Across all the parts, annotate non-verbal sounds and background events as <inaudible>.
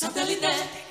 Satellite.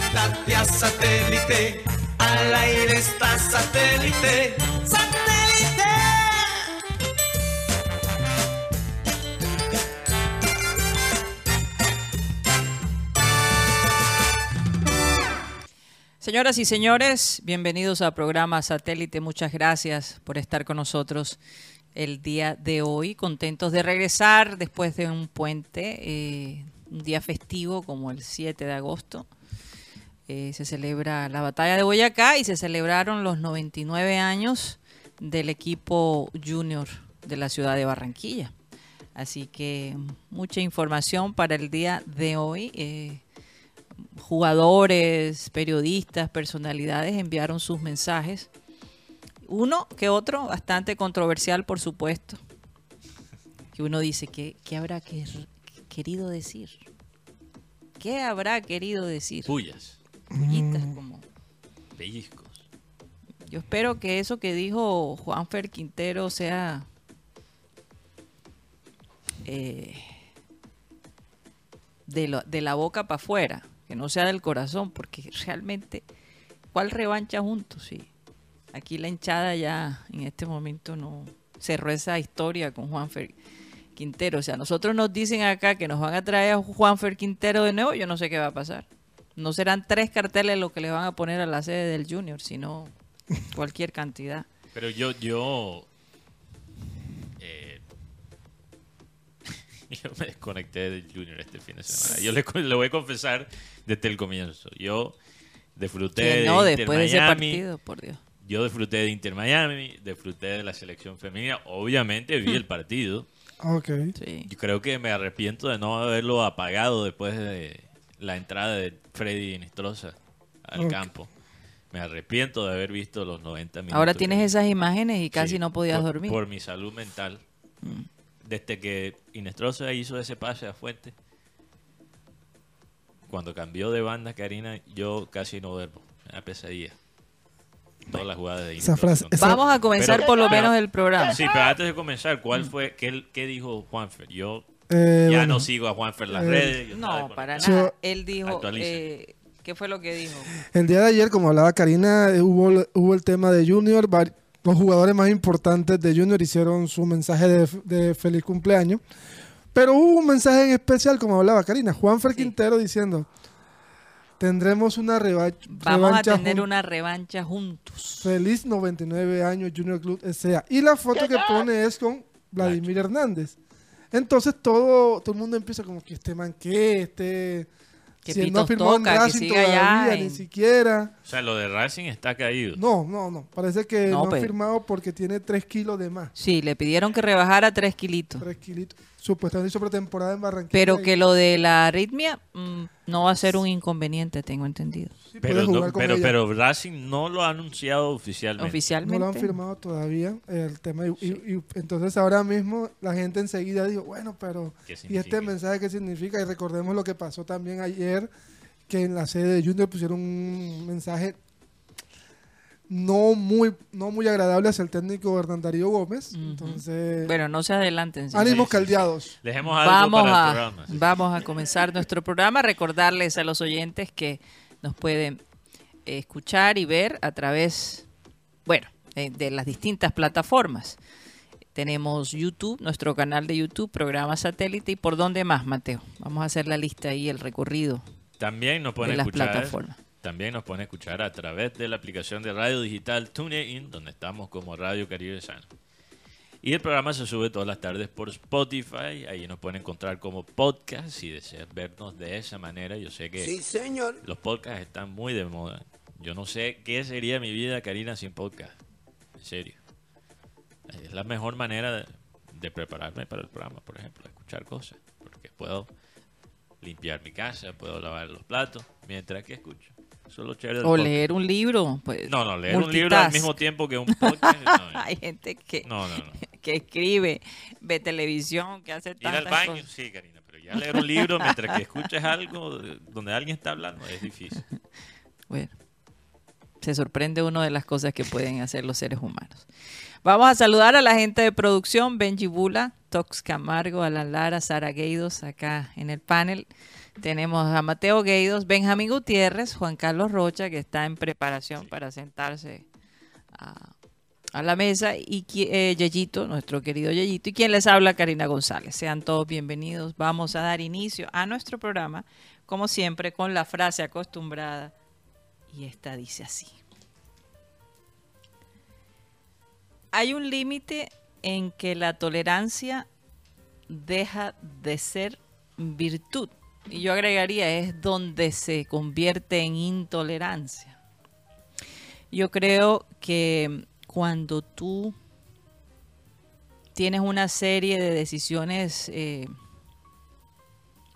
A satélite. Al aire está satélite. ¡Satélite! Señoras y señores, bienvenidos al programa Satélite. Muchas gracias por estar con nosotros el día de hoy. Contentos de regresar después de un puente, eh, un día festivo como el 7 de agosto. Eh, se celebra la batalla de Boyacá y se celebraron los 99 años del equipo junior de la ciudad de Barranquilla. Así que mucha información para el día de hoy. Eh, jugadores, periodistas, personalidades enviaron sus mensajes. Uno que otro, bastante controversial, por supuesto. Que uno dice, ¿qué, qué habrá que- querido decir? ¿Qué habrá querido decir? Pullas, Pullitas como... pellizcos. Yo espero que eso que dijo Juanfer Quintero sea eh, de, lo- de la boca para afuera, que no sea del corazón, porque realmente, ¿cuál revancha juntos? Sí. Aquí la hinchada ya en este momento no cerró esa historia con Juanfer Quintero. O sea, nosotros nos dicen acá que nos van a traer a Juanfer Quintero de nuevo, yo no sé qué va a pasar. No serán tres carteles lo que le van a poner a la sede del Junior, sino <laughs> cualquier cantidad. Pero yo, yo, eh, <laughs> yo me desconecté del Junior este fin de semana. Yo le, le voy a confesar desde el comienzo. Yo disfruté Que de no, Inter después de ese Miami, partido, por Dios. Yo disfruté de Inter Miami, disfruté de la selección femenina. Obviamente vi el partido. Ok. Sí. Yo creo que me arrepiento de no haberlo apagado después de la entrada de Freddy Nistroza al campo. Me arrepiento de haber visto los 90 minutos. Ahora tienes esas imágenes y casi Sí, no podías por, dormir. Mm. Por mi salud mental. Desde que Inestrosa hizo ese pase a Fuente, cuando cambió de banda Karina, yo casi no duermo. Da pesadilla. Todas las jugadas de Esa Inestrosa frase- son- esa- Vamos a comenzar Pero- por lo pero- menos el programa. Sí, pero antes de comenzar, ¿cuál fue, qué, qué dijo Juanfer? Yo Eh, ya bueno, no sigo a Juanfer en las eh, redes. No, para nada. Yo- Él dijo, eh, ¿qué fue lo que dijo? El día de ayer, como hablaba Karina, hubo, hubo el tema de Junior. Los jugadores más importantes de Junior hicieron su mensaje de, de feliz cumpleaños. Pero hubo un mensaje en especial, como hablaba Karina, Juanfer Sí. Quintero diciendo, tendremos una reva- Vamos a revancha tener una revancha juntos. Feliz 99 años Junior Club S.A. Y la foto que pone es con Vladimir Hernández. Entonces todo, todo el mundo empieza como que este man qué, este... Que si él no firmó en toca, que Racing todavía, en- ni siquiera. O sea, lo de Racing está caído. No, no, no. Parece que No, no, ha pero- firmado porque tiene 3 kilos de más. Sí, le pidieron que rebajara tres kilitos. 3 kilitos. Supuestamente hizo pretemporada en Barranquilla. Pero y- que lo de la arritmia mm, no va a ser un inconveniente, tengo entendido. sí Pero, no- pero, ella. pero Racing no lo ha anunciado oficialmente. Oficialmente. No lo han firmado todavía el tema. Y, y- y entonces ahora mismo la gente enseguida dijo, bueno, pero ¿Qué ¿y este mensaje qué significa? Y recordemos lo que pasó también ayer, que en la sede de Junior pusieron un mensaje no muy, no muy agradable hacia el técnico Hernán Darío Gómez. Entonces, Bueno, no se adelanten. ánimos caldeados. Dejemos algo Vamos para el a, programa. sí. vamos a comenzar nuestro programa. Recordarles a los oyentes que nos pueden eh, escuchar y ver a través, bueno, eh, de las distintas plataformas. Tenemos YouTube, nuestro canal de YouTube, programa satélite y por dónde más, Mateo. Vamos a hacer la lista ahí, el recorrido También nos pueden de las escuchar. plataformas. También nos pueden escuchar a través de la aplicación de radio digital TuneIn, donde estamos como Radio Caribe Sano. Y el programa se sube todas las tardes por Spotify. Ahí nos pueden encontrar como podcast si desean vernos de esa manera. Yo sé que Sí, señor. los podcasts están muy de moda. Yo no sé qué sería mi vida, Karina, sin podcast. En serio. Es la mejor manera de, de prepararme para el programa, por ejemplo, escuchar cosas. Porque puedo limpiar mi casa, puedo lavar los platos mientras que escucho. Eso es lo chévere del O podcast. leer un libro. Pues, No, no, leer un libro al mismo tiempo que un podcast. <laughs> No, Hay gente que, no, no. no. que escribe, ve televisión, que hace Ir al baño, cosas. sí, Karina, pero ya leer un libro mientras que escuches algo de- donde alguien está hablando es difícil. <laughs> Bueno, se sorprende uno de las cosas que pueden hacer los seres humanos. Vamos a saludar a la gente de producción, Benji Bula, Tox Camargo, Alan Lara, Sara Gueidos, acá en el panel. Tenemos a Mateo Gueidos, Benjamín Gutiérrez, Juan Carlos Rocha, que está en preparación para sentarse a, la mesa, y eh, nuestro querido Yeyito, y quien les habla, Karina González. Sean todos bienvenidos. Vamos a dar inicio a nuestro programa, como siempre, con la frase acostumbrada y esta dice así. Hay un límite en que la tolerancia deja de ser virtud. Y yo agregaría, es donde se convierte en intolerancia. Yo creo que cuando tú tienes una serie de decisiones eh,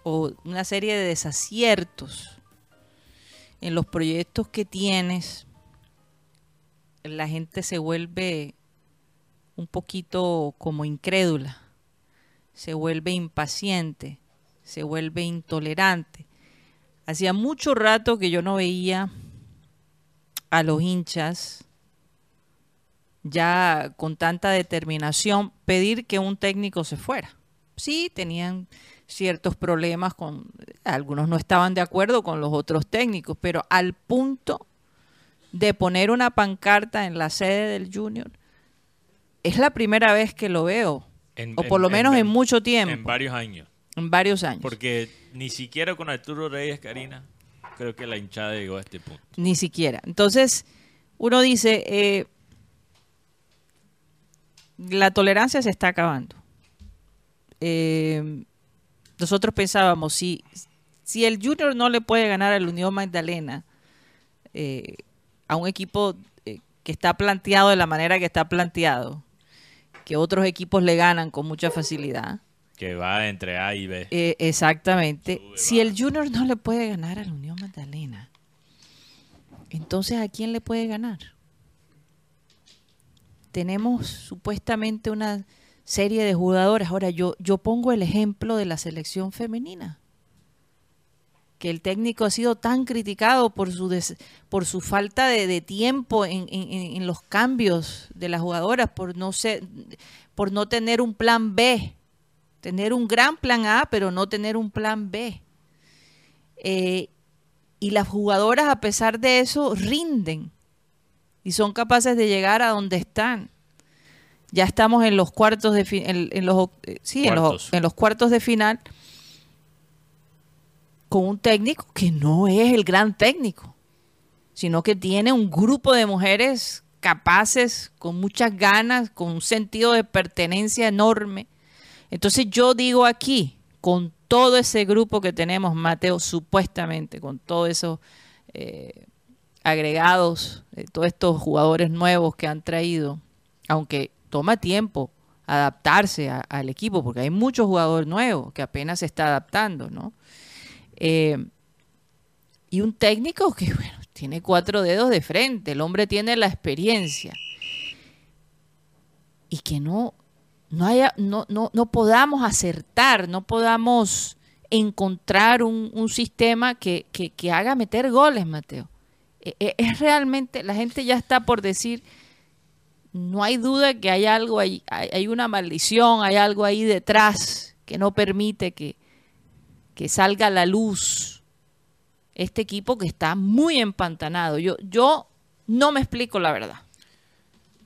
o una serie de desaciertos en los proyectos que tienes, la gente se vuelve un poquito como incrédula, se vuelve impaciente, se vuelve intolerante. Hacía mucho rato que yo no veía a los hinchas ya con tanta determinación pedir que un técnico se fuera. Sí, tenían ciertos problemas con algunos no estaban de acuerdo con los otros técnicos, pero al punto de poner una pancarta en la sede del Junior es la primera vez que lo veo, En- o por lo menos en, mucho tiempo, En varios años. En varios años. Porque ni siquiera con Arturo Reyes, Karina, creo que la hinchada llegó a este punto. Ni siquiera. Entonces, uno dice, eh, la tolerancia se está acabando. Eh, nosotros pensábamos, si, si el Junior no le puede ganar al Unión Magdalena, eh, a un equipo eh, que está planteado de la manera que está planteado, que otros equipos le ganan con mucha facilidad, Que va entre A y B. eh, exactamente. Sube, Si el Junior no le puede ganar a la Unión Magdalena, entonces ¿a quién le puede ganar? Tenemos supuestamente una serie de jugadores. Ahora yo, yo pongo el ejemplo de la selección femenina. Que el técnico ha sido tan criticado por su, des- por su falta de, de tiempo en- en los cambios de las jugadoras, por no, ser, por no tener un plan B tener un gran plan A, pero no tener un plan B. Eh, y las jugadoras, a pesar de eso, rinden y son capaces de llegar a donde están. Ya estamos en los cuartos de en, en los eh, sí, en los, Cuartos. en los cuartos de final con un técnico que no es el gran técnico, sino que tiene un grupo de mujeres capaces, con muchas ganas, con un sentido de pertenencia enorme. Entonces yo digo aquí, con todo ese grupo que tenemos, Mateo, supuestamente, con todos esos eh, agregados, eh, todos estos jugadores nuevos que han traído, aunque toma tiempo adaptarse al equipo, porque hay muchos jugadores nuevos que apenas se está adaptando, ¿no? Eh, y un técnico que, bueno, tiene cuatro dedos de frente, el hombre tiene la experiencia. Y que no, no, haya, no, no, no podamos acertar, no podamos encontrar un, sistema que haga meter goles, Mateo. E- e- Es realmente, la gente ya está por decir, no hay duda que hay algo ahí, hay, hay una maldición, hay algo ahí detrás que no permite que, que salga a la luz este equipo que está muy empantanado. Yo, yo no me explico la verdad.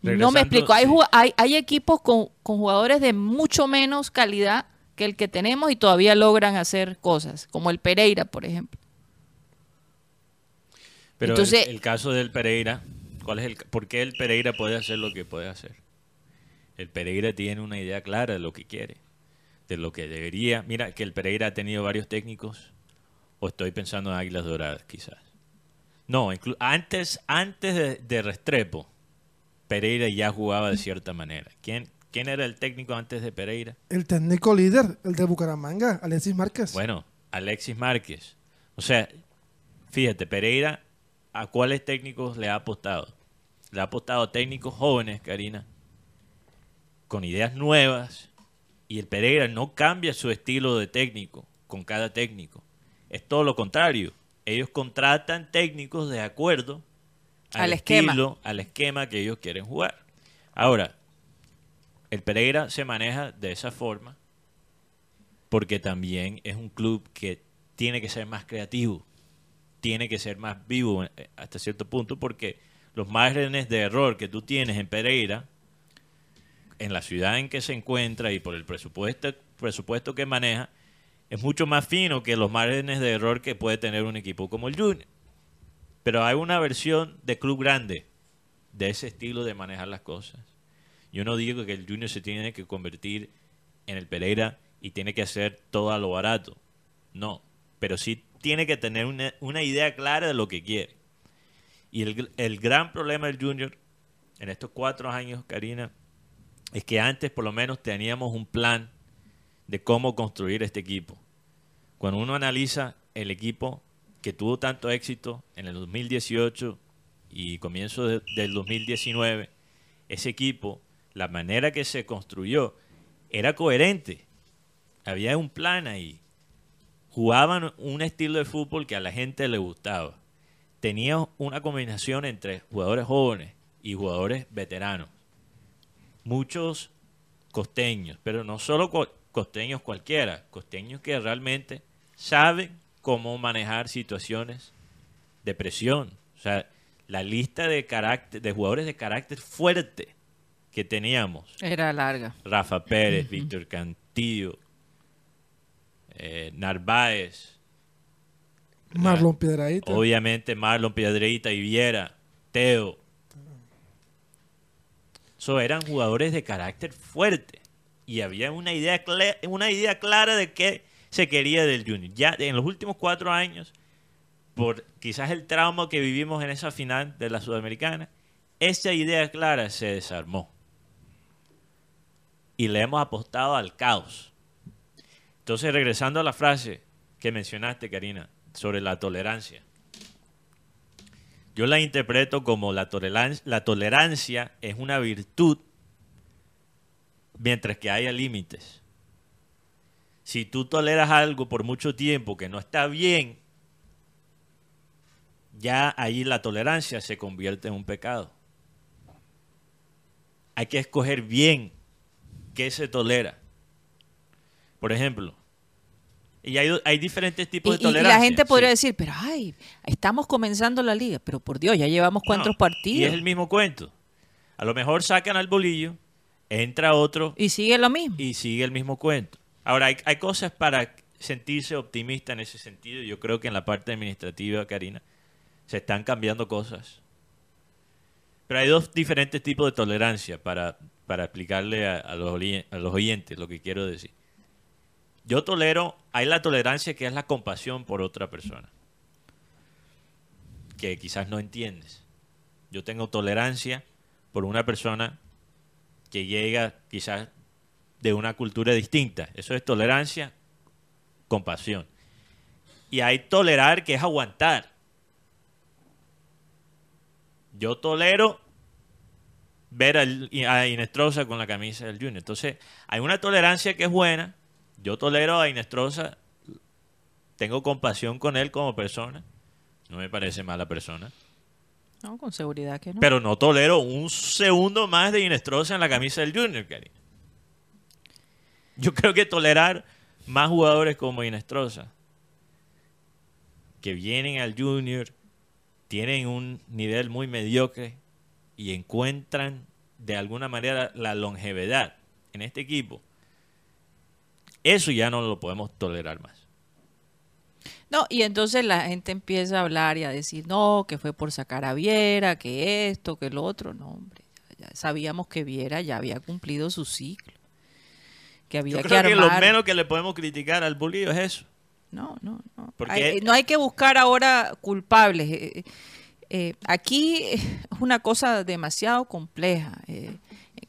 No me explico. Hay, sí. hay, hay equipos con, con jugadores de mucho menos calidad que el que tenemos y todavía logran hacer cosas, como el Pereira, por ejemplo. Pero Entonces- el, el caso del Pereira, ¿cuál es el, ¿por qué el Pereira puede hacer lo que puede hacer? El Pereira tiene una idea clara de lo que quiere, de lo que debería. Mira que el Pereira ha tenido varios técnicos, o estoy pensando en Águilas Doradas, quizás. No, antes, antes de, de, Restrepo, Pereira ya jugaba de cierta manera. ¿Quién, ¿Quién era el técnico antes de Pereira? El técnico líder, el de Bucaramanga, Alexis Márquez. Bueno, Alexis Márquez. O sea, fíjate, Pereira, ¿a cuáles técnicos le ha apostado? Le ha apostado a técnicos jóvenes, Karina, con ideas nuevas, y el Pereira no cambia su estilo de técnico con cada técnico. Es todo lo contrario. Ellos contratan técnicos de acuerdo al, esquema. al esquema que ellos quieren jugar. Ahora, el Pereira se maneja de esa forma porque también es un club que tiene que ser más creativo, tiene que ser más vivo eh, hasta cierto punto porque los márgenes de error que tú tienes en Pereira, en la ciudad en que se encuentra y por el presupuesto, presupuesto que maneja, es mucho más fino que los márgenes de error que puede tener un equipo como el Junior. Pero hay una versión de club grande de ese estilo de manejar las cosas. Yo no digo que el Junior se tiene que convertir en el Pereira y tiene que hacer todo a lo barato. No, pero sí tiene que tener una, idea clara de lo que quiere. Y el, el, gran problema del Junior en estos cuatro años, Karina, es que antes por lo menos teníamos un plan de cómo construir este equipo. Cuando uno analiza el equipo que tuvo tanto éxito en el 2018 y comienzo del 2019, ese equipo la manera que se construyó era coherente. Había un plan ahí. Jugaban un estilo de fútbol que a la gente le gustaba. Tenía una combinación entre jugadores jóvenes y jugadores veteranos. Muchos costeños, pero no solo costeños cualquiera, costeños que realmente saben cómo manejar situaciones de presión. O sea, la lista de, carácter, de jugadores de carácter fuerte que teníamos. Era larga. Rafa Pérez, Víctor Cantillo, eh, Narváez. Marlon Piedradita. Obviamente Marlon Piedradita y Viera, Teo. So, eran jugadores de carácter fuerte. Y había una idea, una idea clara de qué se quería del Junior. Ya en los últimos cuatro años, por quizás el trauma que vivimos en esa final de la Sudamericana, esa idea clara se desarmó y le hemos apostado al caos. Entonces, regresando a la frase que mencionaste, Karina, sobre la tolerancia. Yo la interpreto como la tolerancia, la tolerancia es una virtud mientras que haya límites. Si tú toleras algo por mucho tiempo que no está bien, ya ahí la tolerancia se convierte en un pecado. Hay que escoger bien qué se tolera. Por ejemplo, y hay, hay diferentes tipos de tolerancia. Y la gente podría decir, pero ay, estamos comenzando la liga, pero por Dios, ya llevamos cuántos partidos. Y es el mismo cuento. A lo mejor sacan al bolillo, entra otro. Y sigue lo mismo. Y sigue el mismo cuento. Ahora, hay, cosas para sentirse optimista en ese sentido. Yo creo que en la parte administrativa, Karina, se están cambiando cosas. Pero hay dos diferentes tipos de tolerancia para para explicarle a, los, a los oyentes lo que quiero decir. Yo tolero, hay la tolerancia que es la compasión por otra persona, que quizás no entiendes. Yo tengo tolerancia por una persona que llega quizás de una cultura distinta. Eso es tolerancia, compasión. Y hay tolerar que es aguantar. Yo tolero ver a, Inestrosa con la camisa del Junior. Entonces, hay una tolerancia que es buena. Yo tolero a Inestrosa, tengo compasión con él como persona. No me parece mala persona. No, con seguridad que no. Pero no tolero un segundo más de Inestrosa en la camisa del Junior, cariño. Yo creo que tolerar más jugadores como Inestrosa, que vienen al Junior, tienen un nivel muy mediocre, y encuentran de alguna manera la longevidad en este equipo, eso ya no lo podemos tolerar más. No, y entonces la gente empieza a hablar y a decir, no, que fue por sacar a Viera, que esto, que lo otro. No, hombre, ya, sabíamos que Viera ya había cumplido su ciclo. Que había Yo creo que lo menos que le podemos criticar al bullying es eso. No, no, no. Porque- Hay- no hay que buscar ahora culpables. Eh, eh, aquí es una cosa demasiado compleja. eh,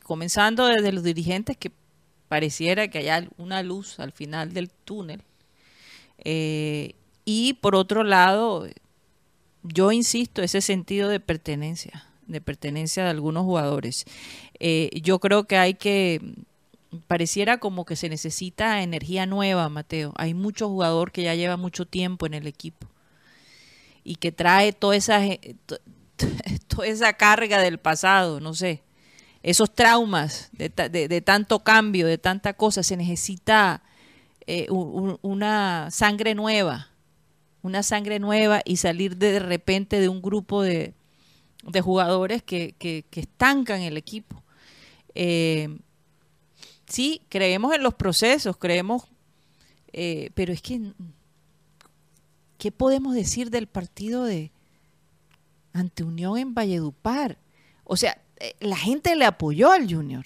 comenzando desde los dirigentes que pareciera que haya una luz al final del túnel. Y por otro lado, yo insisto, ese sentido de pertenencia, de pertenencia de algunos jugadores. Yo creo que hay que, pareciera como que se necesita energía nueva, Mateo. Hay mucho jugador que ya lleva mucho tiempo en el equipo y que trae toda esa, <laughs> toda esa carga del pasado, no sé, esos traumas de, de- tanto cambio, de tanta cosa. Se necesita eh, una sangre nueva, una sangre nueva y salir de, de repente de un grupo de, jugadores que, que- que estancan el equipo. Eh, sí, creemos en los procesos, creemos, eh, pero es que, ¿qué podemos decir del partido de ante Unión en Valledupar? O sea, eh, la gente le apoyó al Junior.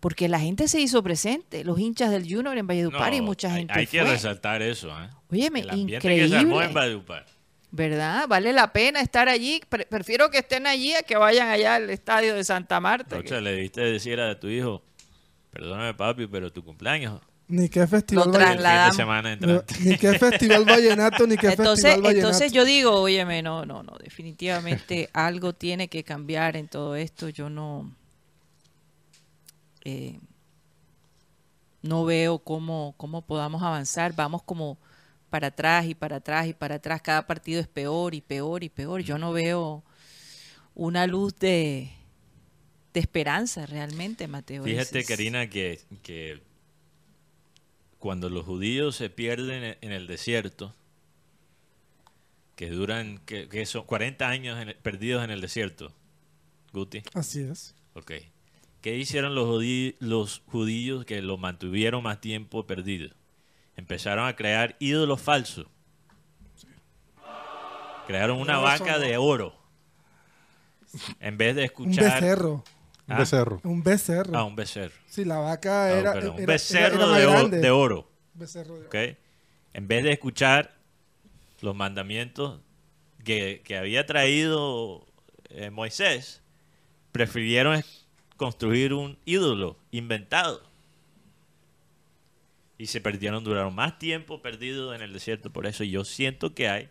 Porque la gente se hizo presente, los hinchas del Junior en Valledupar y mucha gente Hay, que fue. resaltar eso. ¿eh? Óyeme, El ambiente que se armó increíble. en Valledupar. ¿Verdad? Vale la pena estar allí. Pre- prefiero que estén allí a que vayan allá al estadio de Santa Marta. que- Rocha, le debiste decir a tu hijo, perdóname papi, pero tu cumpleaños Ni qué festival vallenato. entrante. Ni qué festival vallenato, ni qué Entonces, festival vallenato. entonces yo digo, óyeme, no, no, no, definitivamente <laughs> algo tiene que cambiar en todo esto. Yo no, eh, no veo cómo, cómo podamos avanzar. Vamos como para atrás y para atrás y para atrás. Cada partido es peor y peor y peor. Yo no veo una luz de, de esperanza realmente, Mateo. Fíjate, es- Karina, que, que cuando los judíos se pierden en- en el desierto, que duran, que, que son 40 años en el- perdidos en el desierto, Guti, Así es. ok. ¿Qué hicieron los, judí- los judíos que lo mantuvieron más tiempo perdido? Empezaron a crear ídolos falsos. Crearon una vaca de oro. En vez de Un escuchar... becerro. Un Ah. becerro. Un becerro. Ah, un becerro. Sí, la vaca Ah, era, un era- becerro era más de, o- grande. de oro. Becerro de oro. ¿ok? En vez de escuchar los mandamientos que, que había traído eh, Moisés, prefirieron construir un ídolo inventado. Y se perdieron, duraron más tiempo perdidos en el desierto por eso. Yo siento que hay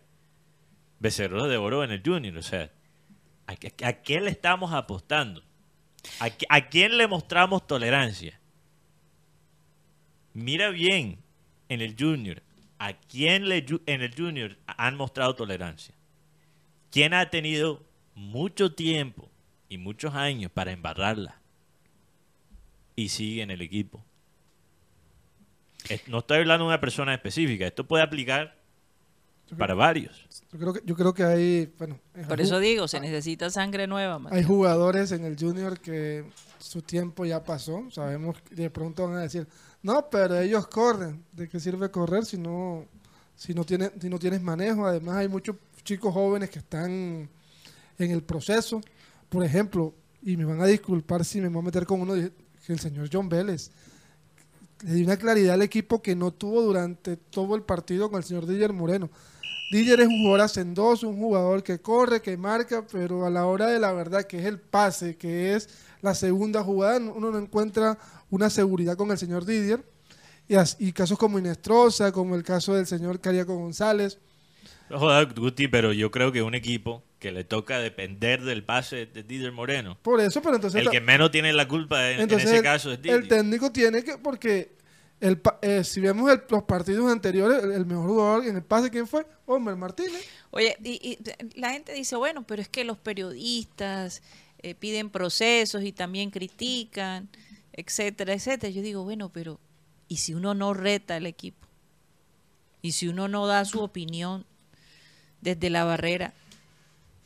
becerros de oro en el Junior. O sea, ¿a, qué- a qué le estamos apostando? ¿A, a quién le mostramos tolerancia? Mira bien en el Junior. ¿A quién le, en el Junior han mostrado tolerancia? ¿Quién ha tenido mucho tiempo y muchos años para embarrarla? Y sigue en el equipo. No estoy hablando de una persona específica. Esto puede aplicar para varios. Yo creo que, yo creo que hay, bueno, Por eso digo, se necesita sangre nueva, Mateo. hay jugadores en el Junior que su tiempo ya pasó. Sabemos que de pronto van a decir, no, pero ellos corren. ¿De qué sirve correr si no, si no, tienes, si no tienes manejo? Además, hay muchos chicos jóvenes que están en el proceso. Por ejemplo, y me van a disculpar si me voy a meter con uno, que el señor John Vélez le dio una claridad al equipo que no tuvo durante todo el partido con el señor Didier Moreno. Didier es un jugador hacendoso, un jugador que corre, que marca, pero a la hora de la verdad, que es el pase, que es la segunda jugada, uno no encuentra una seguridad con el señor Didier. Y, as- y casos como Inestrosa, como el caso del señor Cariaco González. No jodas, Guti, pero yo creo que un equipo que le toca depender del pase de Didier Moreno, Por eso, pero entonces... el que menos tiene la culpa en, ese el- caso es el, Didier. técnico tiene que, porque el, eh, si vemos el- los partidos anteriores, el, el mejor jugador en el pase, ¿quién fue? Homer Martínez. Oye, y, y la gente dice, bueno, pero es que los periodistas eh, piden procesos y también critican, etcétera, etcétera. Yo digo, bueno, pero ¿y si uno no reta al equipo? ¿Y si uno no da su opinión desde la barrera?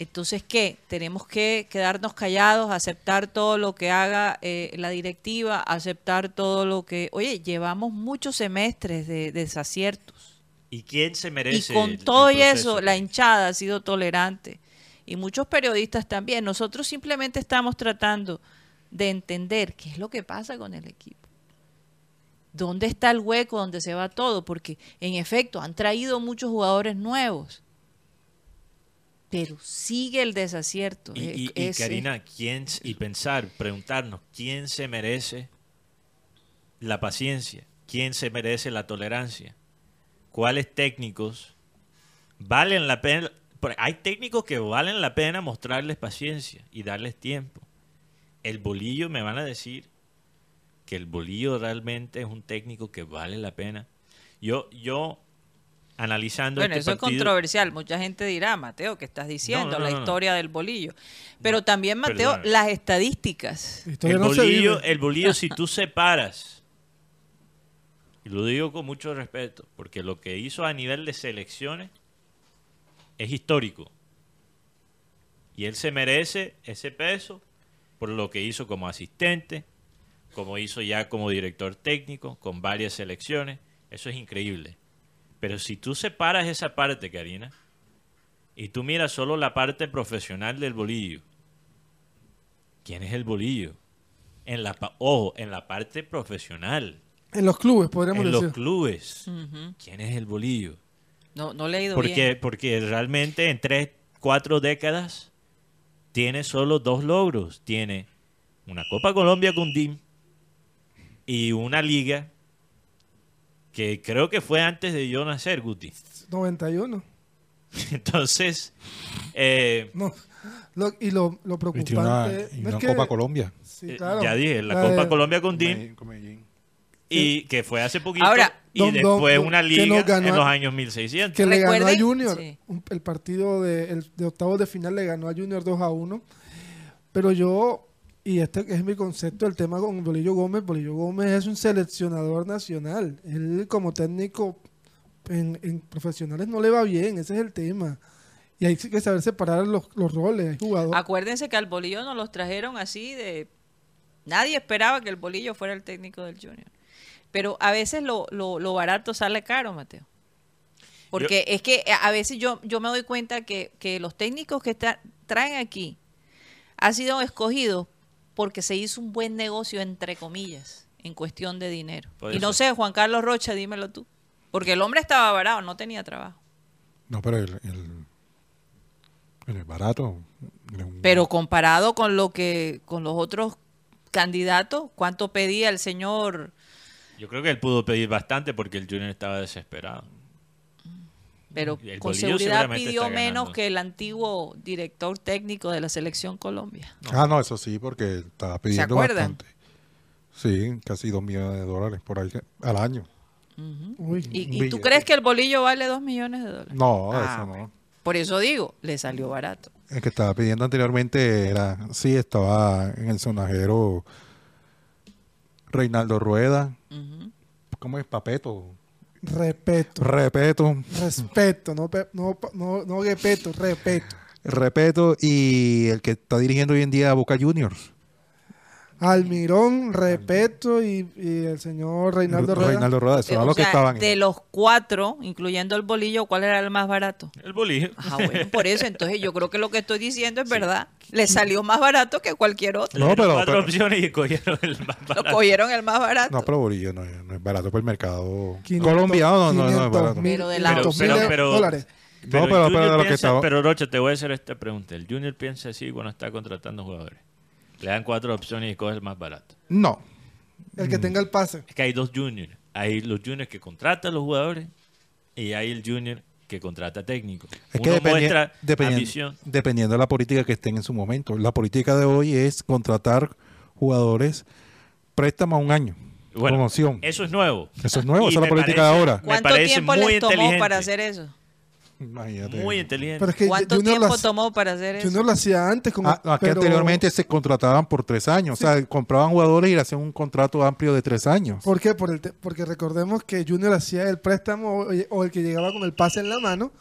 Entonces, ¿qué? Tenemos que quedarnos callados, aceptar todo lo que haga eh, la directiva, aceptar todo lo que... Oye, llevamos muchos semestres de desaciertos. ¿Y quién se Y merece? con el- el todo y eso, la hinchada ha sido tolerante. y muchos periodistas también. Nosotros simplemente estamos tratando de entender qué es lo que pasa con el equipo. ¿Dónde está el hueco donde se va todo? Porque en efecto han traído muchos jugadores nuevos. Pero sigue el desacierto. Y, Eh, y, Karina, ¿quién, y pensar, preguntarnos, ¿quién se merece la paciencia? ¿Quién se merece la tolerancia? ¿Cuáles técnicos valen la pena? Hay técnicos que valen la pena mostrarles paciencia y darles tiempo. El bolillo, me van a decir que el bolillo realmente es un técnico que vale la pena. Yo, yo analizando Bueno, este eso es controversial. Mucha gente dirá, Mateo, ¿qué estás diciendo? No, no, la no, no. historia del bolillo. Pero también, Mateo, las estadísticas. Historia el bolillo, el bolillo, si tú <laughs> separas, y lo digo con mucho respeto, porque lo que hizo a nivel de selecciones es histórico. Y él se merece ese peso por lo que hizo como asistente, como hizo ya como director técnico, con varias selecciones. Eso es increíble. Pero si tú separas esa parte, Karina, y tú miras solo la parte profesional del bolillo, ¿quién es el bolillo? En la, pa- ojo, en la parte profesional, En los clubes, podríamos en decir. los clubes. ¿quién es el bolillo? No, no le he ido Porque, bien. porque realmente en tres, cuatro décadas tiene solo dos logros. Tiene una Copa Colombia con DIM y una liga que creo que fue antes de yo nacer, Guti. 91. <laughs> Entonces, eh, No. Lo- y lo, lo Y preocupante. una, y no una es que- Copa Colombia. Sí, eh, claro. ya dije, la La Copa de- Colombia con Medellín. y que fue hace poquito Ahora, y Don- después don- una liga ganó en los años 1600. Que le ganó a Junior. sí. un- el partido de, el- de octavos de final le ganó a Junior 2 a 1. Pero yo, y este es mi concepto, el tema con Bolillo Gómez. Bolillo Gómez es un seleccionador nacional. Él como técnico en, en profesionales no le va bien, ese es el tema. Y hay que saber separar los, los roles. Hay jugadores. Acuérdense que al bolillo nos los trajeron así de... Nadie esperaba que el bolillo fuera el técnico del Junior. Pero a veces lo, lo, lo barato sale caro, Mateo. Porque es que a veces yo, yo me doy cuenta que, que los técnicos que traen aquí han sido escogidos porque se hizo un buen negocio, entre comillas, en cuestión de dinero. Por Y no sé, Juan Carlos Rocha, dímelo tú. Porque el hombre estaba varado, no tenía trabajo. No, pero el, el, el es barato. el Pero comparado con lo que con los otros candidatos, ¿cuánto pedía el señor? Yo creo que él pudo pedir bastante porque el Junior estaba desesperado. Pero con seguridad pidió menos que el antiguo director técnico de la selección Colombia. Ah, no, eso sí, porque estaba pidiendo acuerdan? bastante. Sí, casi dos millones de dólares por ahí al año. Uy. ¿Y, y tú crees que el bolillo vale dos millones de dólares? No, Ah, eso no. Por eso digo, le salió barato. El que estaba pidiendo anteriormente era, sí, estaba en el sonajero Reinaldo Rueda. Ujú. ¿Cómo es? Papeto. Respeto. Repeto. Respeto. No, no, no, no respeto, respeto. Repeto. Y el que está dirigiendo hoy en día a Boca Juniors. Almirón, respeto y, y el señor Reinaldo Rueda. Reinaldo Rueda. Esos Eh, eran o los que sea, estaban. de los cuatro, incluyendo el bolillo, ¿cuál era el más barato? El bolillo. Ah, bueno, por eso, entonces yo creo que lo que estoy diciendo es verdad. Le salió más barato que cualquier otro. No, pero- cuatro pero- opciones y cogieron el más Lo barato. cogieron el más barato. No, pero Bolillo no, es- no es barato por el mercado 500, colombiano. No, no, no es 500 barato. mil- Pero de la- 500 Pero- dólares. No, Pero, pero- lo que estaba- pero Rocha, te voy a hacer esta pregunta. El Junior piensa así cuando está contratando jugadores. Le dan cuatro opciones y coge el más barato. No. El que tenga el pase. Es que hay dos juniors. Hay los juniors que contratan a los jugadores y hay el junior que contrata técnico. Es que dependi- muestra dependi- ambición. dependiendo de la política que estén en su momento. La política de hoy es contratar jugadores préstamo a un año. Bueno, promoción. Eso es nuevo. Eso es nuevo, <laughs> esa es la política parece- de ahora. ¿Cuánto tiempo muy les tomó para hacer eso? Imagínate. Muy inteligente. Pero es que ¿Cuánto Junior tiempo tomó para hacer eso? Junior lo hacía antes. Como, Ah, no, aquí pero- anteriormente se contrataban por tres años. O sea, compraban jugadores y le hacían un contrato amplio de tres años. ¿Por qué? Por el te- porque recordemos que Junior hacía el préstamo o, o el que llegaba con el pase en la mano.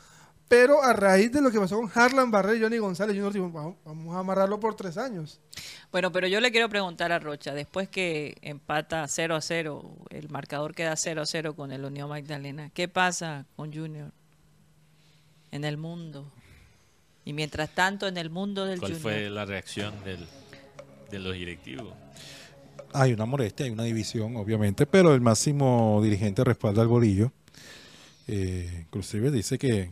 Pero a raíz de lo que pasó con Harlan Barrera y Johnny González, Junior dijo, "Vamos- vamos a amarrarlo por tres años. Bueno, pero yo le quiero preguntar a Rocha, después que empata 0 a 0, el marcador queda 0 a 0 con el Unión Magdalena, ¿qué pasa con Junior en el mundo? Y mientras tanto, en el mundo del ¿Cuál Junior, fue la reacción del, de los directivos? Hay una molestia, hay una división, obviamente, pero el máximo dirigente respalda al bolillo. Eh, inclusive dice que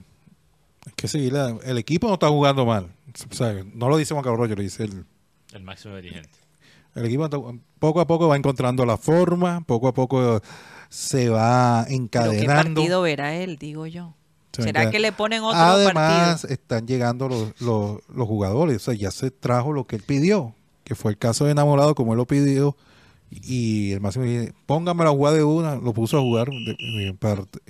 que seguir la- el equipo no está jugando mal. O sea, no lo dice Juan Carlos Roger, lo dice el, El máximo dirigente. el equipo poco a poco va encontrando la forma, poco a poco se va pero ¿qué encadenando. partido verá él, digo yo? Se ¿Será que le ponen otro Además, partido? están llegando los, los, los jugadores. O sea, ya se trajo lo que él pidió, que fue el caso de enamorado, como él lo pidió. Y el máximo dice, póngame la jugada de una, lo puso a jugar de- de parte-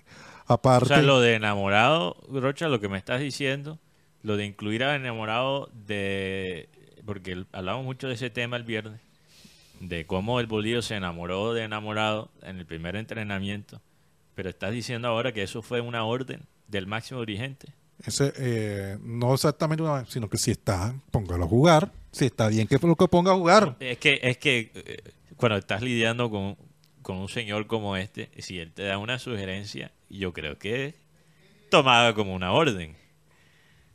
O aparte. sea, lo de enamorado, Rocha, lo que me estás diciendo, lo de incluir a enamorado de... Porque hablamos mucho de ese tema el viernes, de cómo el bolillo se enamoró de enamorado en el primer entrenamiento, pero estás diciendo ahora que eso fue una orden del máximo dirigente. Ese, eh, no exactamente una, sino que si está, póngalo a jugar. Si está bien que lo que ponga a jugar. Es que, es que eh, cuando estás lidiando con, con un señor como este, si él te da una sugerencia, yo creo que es tomada como una orden.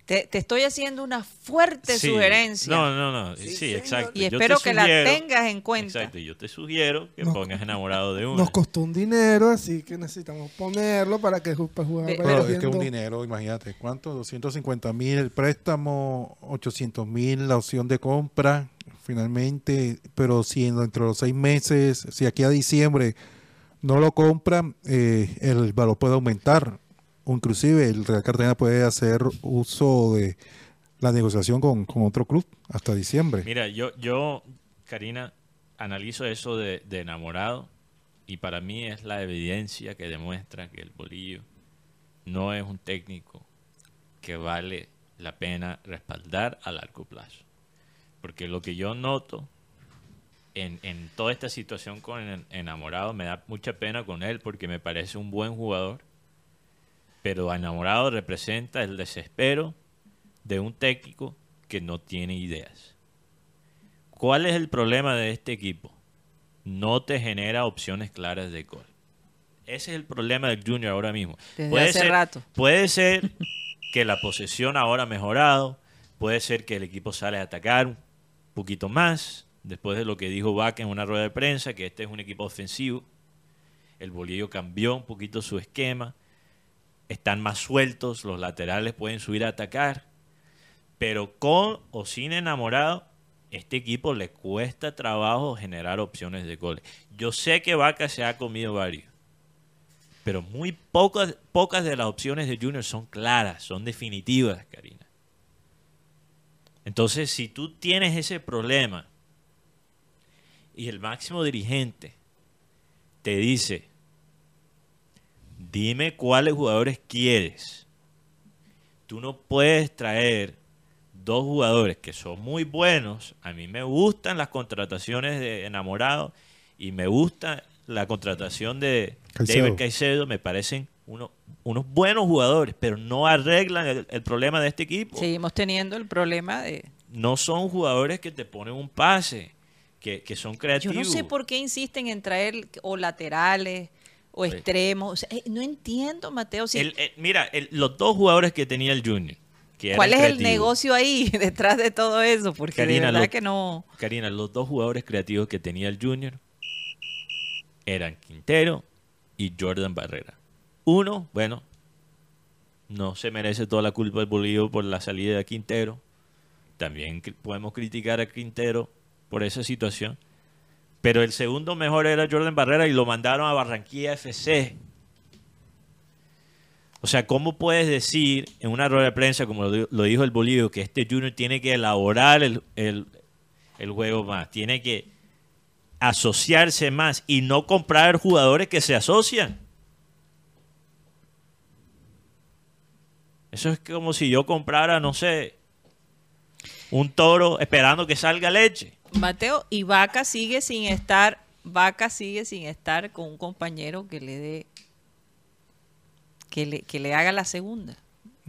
Te, te estoy haciendo una fuerte Sí. sugerencia. No, no, no. Sí, exacto. Y Yo te espero que la tengas en cuenta. Exacto. y Yo te sugiero que Nos- pongas enamorado de uno. Nos costó un dinero, así que necesitamos ponerlo para que para jugar. Pero es que un dinero, imagínate, ¿cuánto? 250 mil el préstamo, 800 mil la opción de compra, finalmente, pero si en- dentro de los seis meses, si aquí a diciembre no lo compran, eh, el valor puede aumentar. O inclusive el Real Cartagena puede hacer uso de la negociación con, otro club hasta diciembre. Mira, yo, yo, Karina, analizo eso de, de enamorado y para mí es la evidencia que demuestra que el bolillo no es un técnico que vale la pena respaldar a largo plazo. Porque lo que yo noto en, en toda esta situación con el enamorado, me da mucha pena con él porque me parece un buen jugador, pero enamorado representa el desespero de un técnico que no tiene ideas. ¿Cuál es el problema de este equipo? No te genera opciones claras de gol. Ese es el problema del Junior ahora mismo. Desde hace ser, rato. Puede ser que la posesión ahora ha mejorado, puede ser que el equipo sale a atacar un poquito más, después de lo que dijo Vaca en una rueda de prensa, que este es un equipo ofensivo. El bolillo cambió un poquito su esquema, están más sueltos, los laterales pueden subir a atacar, pero con o sin enamorado, este equipo le cuesta trabajo generar opciones de goles. Yo sé que Vaca se ha comido varios, pero muy pocas, pocas de las opciones de Junior son claras, son definitivas, Karina. Entonces, si tú tienes ese problema y el máximo dirigente te dice, dime cuáles jugadores quieres, tú no puedes traer dos jugadores que son muy buenos. A mí me gustan las contrataciones de enamorado y me gusta la contratación de Caicedo. David Caicedo. Me parecen uno- unos buenos jugadores, pero no arreglan el, el problema de este equipo. Seguimos teniendo el problema de... No son jugadores que te ponen un pase, que, que son Yo creativos. no sé por qué insisten en traer o laterales o Sí. extremos. O sea, eh, no entiendo, Mateo. si- El- el- mira, el- los dos jugadores que tenía el Junior. que ¿Cuál es el negocio ahí <laughs> detrás de todo eso? Porque de Karina, verdad lo- que no... Karina, los dos jugadores creativos que tenía el Junior eran Quintero y Jordan Barrera. Uno, bueno, no se merece toda la culpa del Bolívar por la salida de Quintero. También podemos criticar a Quintero por esa situación. Pero el segundo mejor era Jordan Barrera y lo mandaron a Barranquilla FC. O sea, ¿cómo puedes decir en una rueda de prensa, como lo, di- lo dijo el Bolívar, que este Junior tiene que elaborar el, el- el juego más, tiene que asociarse más y no comprar jugadores que se asocian? Eso es como si yo comprara, no sé, un toro esperando que salga leche. Mateo, y Vaca sigue sin estar, Vaca sigue sin estar con un compañero que le dé, que le, que le haga la segunda.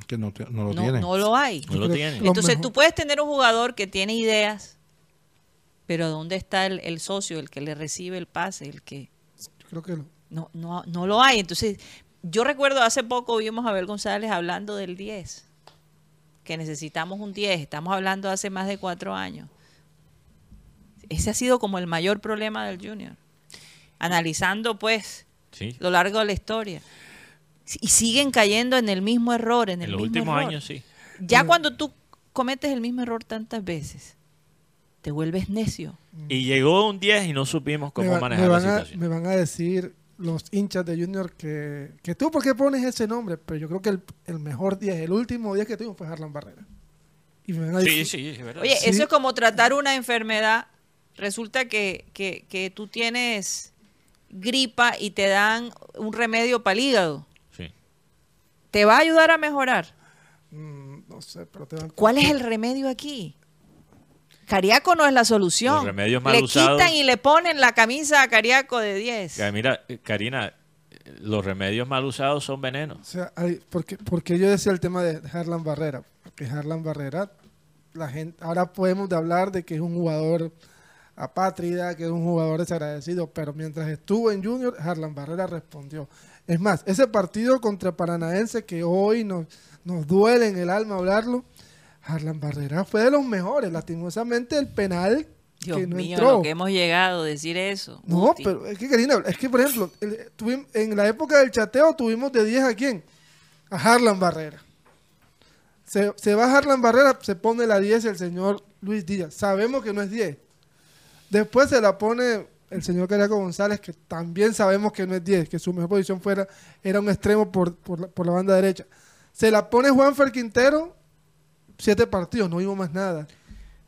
Que no, te- no lo No, tiene. no lo hay. No lo creo- tiene. Lo Entonces tú puedes tener un jugador que tiene ideas, pero ¿dónde está el, el socio, el que le recibe el pase, el que Yo creo que no. no, no, no lo hay? Entonces, yo recuerdo hace poco vimos a Abel González hablando del 10. que necesitamos un 10, estamos hablando hace más de cuatro años. Ese ha sido como el mayor problema del Junior. Analizando pues Sí. lo largo de la historia. Y siguen cayendo en el mismo error, en el En los mismo últimos error. años sí. Ya cuando tú cometes el mismo error tantas veces, te vuelves necio. Y llegó un 10 y no supimos cómo va- manejar la a, situación. me van a decir los hinchas de Junior que, que tú, ¿por qué pones ese nombre? Pero yo creo que el, el mejor día, el último día que tuvimos fue Harlan Barrera. Y me van a Sí, decir, sí, es verdad. Oye, Sí. eso es como tratar una enfermedad. Resulta que, que, que tú tienes gripa y te dan un remedio para el hígado. Sí. ¿Te va a ayudar a mejorar? "Mm, no sé, pero te van ¿Cuál es el remedio aquí? Cariaco no es la solución. Los remedios mal le usados- quitan y le ponen la camisa a Cariaco de 10. Ya, Mira, eh, Karina, eh, los remedios mal usados son O venenos. sea, hay- porque, porque yo decía el tema de Harlan Barrera. Porque Harlan Barrera, la gente, ahora podemos de hablar de que es un jugador apátrida, que es un jugador desagradecido, pero mientras estuvo en Junior, Harlan Barrera respondió. Es más, ese partido contra Paranaense que hoy nos, nos duele en el alma hablarlo, Harlan Barrera fue de los mejores. Lastimosamente el penal Dios que no mío, entró. lo que hemos llegado a decir eso. No, pero es que Karina, es que por ejemplo, el- en la época del chateo tuvimos de 10 a quién? A Harlan Barrera. Se, se va Harlan Barrera, se pone la 10 el señor Luis Díaz. Sabemos que no es 10. Después se la pone el señor Cariaco González, que también sabemos que no es 10, que su mejor posición fuera, era un extremo por, por la, por la banda derecha. Se la pone Juanfer Quintero, siete partidos, no vimos más nada.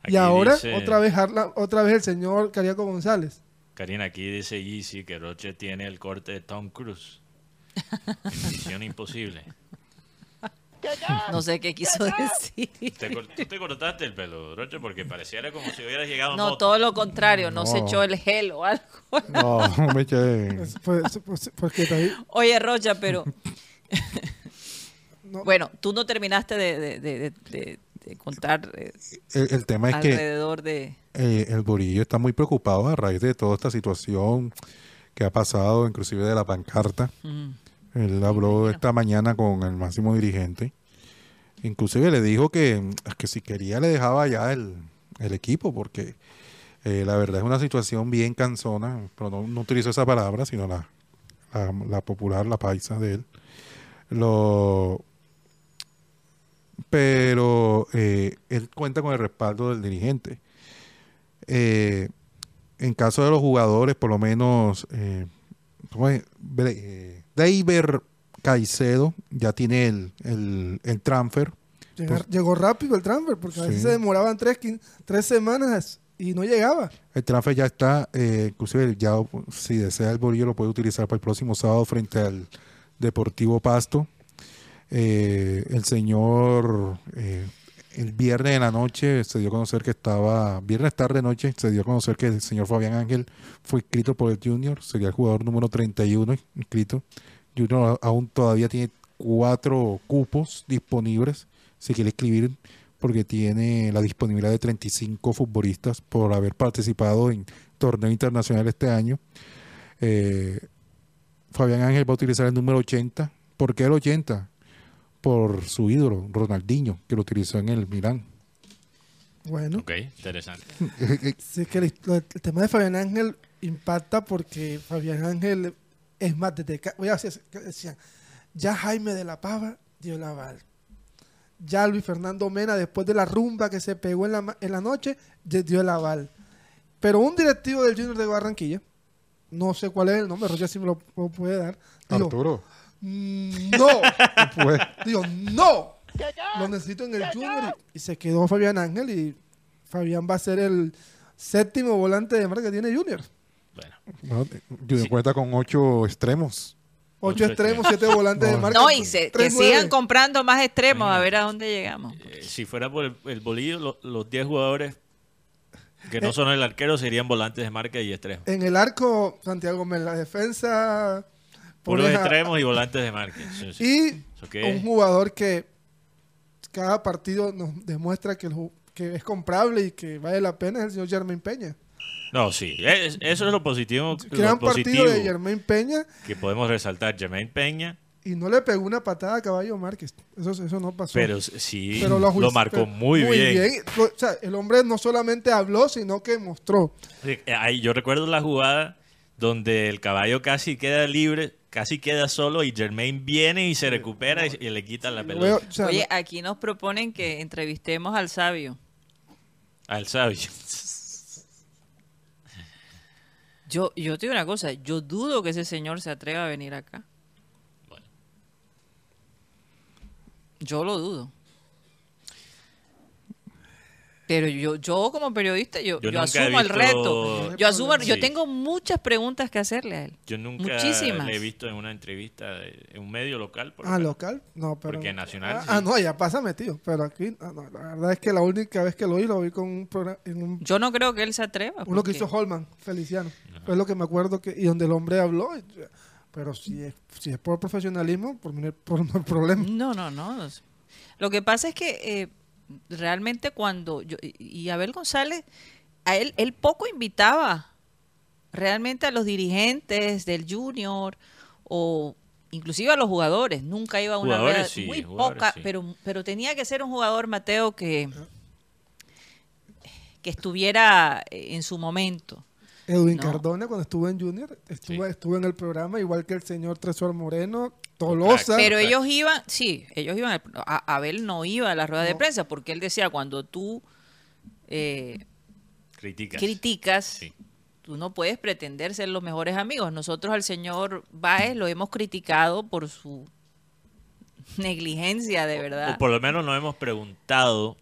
y ahora dice- otra vez otra vez el señor Cariaco González. Karina, aquí dice Yeezy que Roche tiene el corte de Tom Cruise. <laughs> Misión imposible. No sé qué quiso decir. Te tú te cortaste el pelo, Roche, porque pareciera como si hubieras llegado en No, moto. todo lo contrario, no, se echó el gel o algo. No, me eché. Es- pues- pues- también- Oye, Rocha, pero <laughs> No. bueno, tú no terminaste de, de- de- de- de- de contar eh, El, el tema es que alrededor de... eh, el Borillo está muy preocupado a raíz de toda esta situación que ha pasado, inclusive de la pancarta. Mm. Él habló esta mañana con el máximo dirigente. Inclusive le dijo que, que si quería le dejaba ya el, el equipo, porque eh, la verdad es una situación bien cansona, pero no, no utilizo esa palabra, sino la, la, la popular, la paisa de él. Lo, pero eh, él cuenta con el respaldo del dirigente. Eh, en caso de los jugadores, por lo menos, eh, ¿cómo es? Deiber Caicedo ya tiene el, el, el transfer. Llegar- Pues- llegó rápido el transfer, porque a veces se demoraban tres, tres semanas y no llegaba. El transfer ya está, eh, inclusive ya si desea el bolillo lo puede utilizar para el próximo sábado frente al Deportivo Pasto. Eh, el señor eh, el viernes de la noche se dio a conocer que estaba, viernes tarde noche se dio a conocer que el señor Fabián Ángel fue inscrito por el Junior, sería el jugador número 31 inscrito. Junior aún todavía tiene cuatro cupos disponibles si quiere escribir porque tiene la disponibilidad de 35 futbolistas por haber participado en torneo internacional este año. Eh, Fabián Ángel va a utilizar el número 80. ¿Por qué el 80? Por su ídolo, Ronaldinho, que lo utilizó en el Milán. Bueno, Ok, interesante. <laughs> sí que el, tema de Fabián Ángel impacta porque Fabián Ángel es más desde voy a decir decían, ya Jaime de la Pava dio el aval. Ya Luis Fernando Mena, después de la rumba que se pegó en la, ma- en la noche, ya dio el aval. Pero un directivo del Junior de Barranquilla, no sé cuál es el nombre, Roger si me lo, puede dar, digo, Arturo. "Mm, no, <laughs> Pues, Digo, no. Lo necesito en el Junior. Y, se quedó Fabián Ángel y Fabián va a ser el séptimo volante de marca que tiene Junior. Bueno, no, Junior cuenta con ocho extremos. Ocho Ocho extremos, siete volantes de No. marca. No, y se- que sigan comprando más extremos a ver a dónde llegamos. eh, si fuera por el, el bolillo, lo- los 10 jugadores que no son el arquero serían volantes de marca y extremos. En el arco, Santiago Gómez, la defensa. Puros extremos y volantes de marca. Sí, sí. Y un jugador que cada partido nos demuestra que, el ju- que es comprable y que vale la pena es el señor Germain Peña. No, sí, es- eso es lo positivo, lo Gran partido de Germain Peña que podemos resaltar. Jermaine Peña, y no le pegó una patada a Caballo Márquez. Eso, eso no pasó. Pero sí, Pero lo, juici- marcó muy, bien. O sea, el hombre no solamente habló, sino que mostró. Sí, ahí yo recuerdo la jugada donde el caballo casi queda libre, casi queda solo y Jermaine viene y se recupera y, y le quita la pelota Oye, aquí nos proponen que entrevistemos al sabio. al sabio. Yo, yo te digo una cosa, yo dudo que ese señor se atreva a venir acá. Bueno. Yo lo dudo. Pero yo, yo como periodista, yo, Yo asumo el reto. Yo asumo, yo tengo muchas preguntas que hacerle a él. Yo nunca Muchísimas. le he visto en una entrevista de- en un medio local. por ah, ejemplo. local. No, pero. Porque nacional, Ah, sí. ah, no, ya pasa metido. Pero aquí, ah, no, la verdad es que la única vez que lo vi, lo vi con un programa. En un, Yo no creo que él se atreva. uno que hizo Holman, Feliciano. Es lo que me acuerdo que. Y donde el hombre habló. Pero si es, si es por profesionalismo, por por, no hay problema. No, no, no. Lo que pasa es que eh, realmente cuando yo y Abel González a él él poco invitaba realmente a los dirigentes del Junior o inclusive a los jugadores, nunca iba a una rueda- sí, muy poca, sí. pero pero tenía que ser un jugador Mateo que que estuviera en su momento. Edwin No. Cardona, cuando estuvo en Junior, estuvo, Sí. estuvo en el programa, igual que el señor Tresor Moreno, Tolosa. Pero ellos iban, sí, ellos iban, al- a- Abel no iba a la rueda de prensa porque él decía cuando tú eh, Criticas. criticas, Sí. tú no puedes pretender ser los mejores amigos. Nosotros al señor Baez lo hemos criticado por su negligencia, de verdad. O por lo menos nos hemos preguntado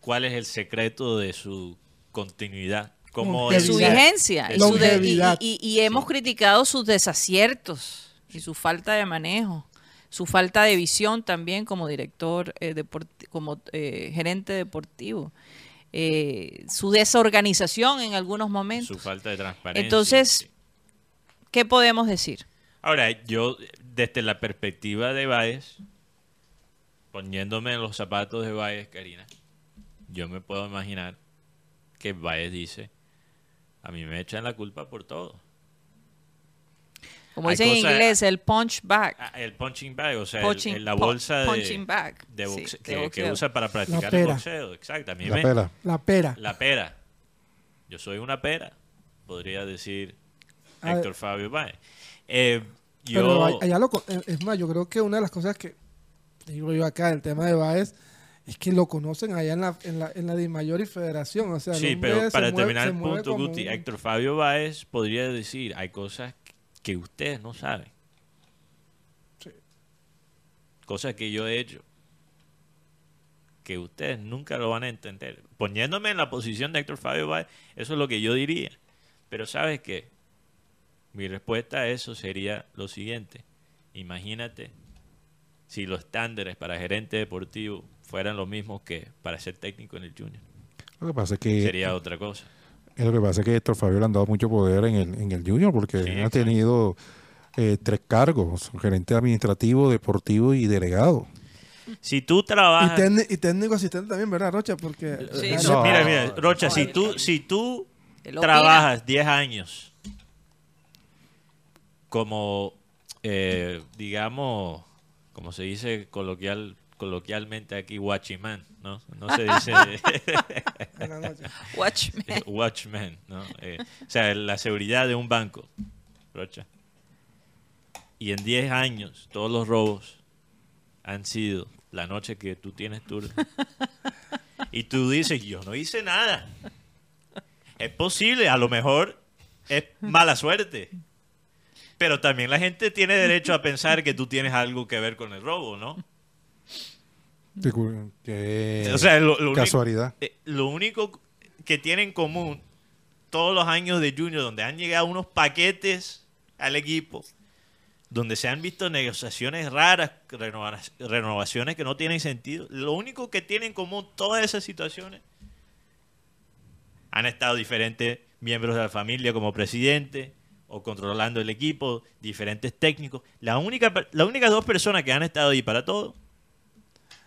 cuál es el secreto de su continuidad. Como de su vigencia. Y, su de- y- Longevidad. y- y hemos criticado sus desaciertos y su falta de manejo, su falta de visión también como director, eh, deporti- como eh, gerente deportivo, eh, su desorganización en algunos momentos. su falta de transparencia. Entonces, sí. ¿Qué podemos decir? Ahora, yo, desde la perspectiva de Baez, poniéndome en los zapatos de Baez, Karina, yo me puedo imaginar que Baez dice, a mí me echan la culpa por todo. Como dicen en inglés, el punch bag. Ah, el punching bag, o sea, Punching- el- la bolsa de, punching bag, de sí, boxe- de que, usa para practicar el pera. boxeo. Exacto, a mí La me- pela. La pera. La pera. Yo soy una pera, podría decir Héctor Fabio Baez. Eh, Pero yo, allá lo, eh, es más, yo creo que una de las cosas que digo yo acá, el tema de Baez, es que lo conocen allá en la, en la, en la Di Mayor y Federación. O sea, sí, pero para terminar el punto, Guti, un- Héctor Fabio Baez podría decir, hay cosas que ustedes no saben. Sí. Cosas que yo he hecho que ustedes nunca lo van a entender. Poniéndome en la posición de Héctor Fabio Baez, eso es lo que yo diría. Pero ¿sabes qué? Mi respuesta a eso sería lo siguiente. Imagínate si los estándares para gerente deportivo fueran los mismos que para ser técnico en el Junior. Lo que pasa es que Sería otra cosa. lo que pasa es que Héctor Fabio le han dado mucho poder en el, en el Junior porque Sí, ha tenido eh, tres cargos, gerente administrativo, deportivo y delegado. Si tú y, trabajas... y técnico asistente también, ¿verdad, Rocha? Porque Sí, sí. No. Mira, mira, Rocha, si tú, si tú trabajas 10 años como, eh, digamos, como se dice coloquial, coloquialmente aquí, watchman, ¿no? No se dice. <laughs> <laughs> Watchmen. <laughs> watchman, ¿no? Eh, o sea, la seguridad de un banco, Rocha. Y en 10 años todos los robos han sido la noche que tú tienes turno. Y tú dices, yo no hice nada. Es posible, a lo mejor es mala suerte. Pero también la gente tiene derecho a pensar que tú tienes algo que ver con el robo, ¿no? Qué O sea, lo, lo único- casualidad. eh, lo único que tienen en común todos los años de Junior, donde han llegado unos paquetes al equipo, donde se han visto negociaciones raras, renova- renovaciones que no tienen sentido, lo único que tienen en común todas esas situaciones, han estado diferentes miembros de la familia como presidente o controlando el equipo, diferentes técnicos. La única, las únicas dos personas que han estado ahí para todo,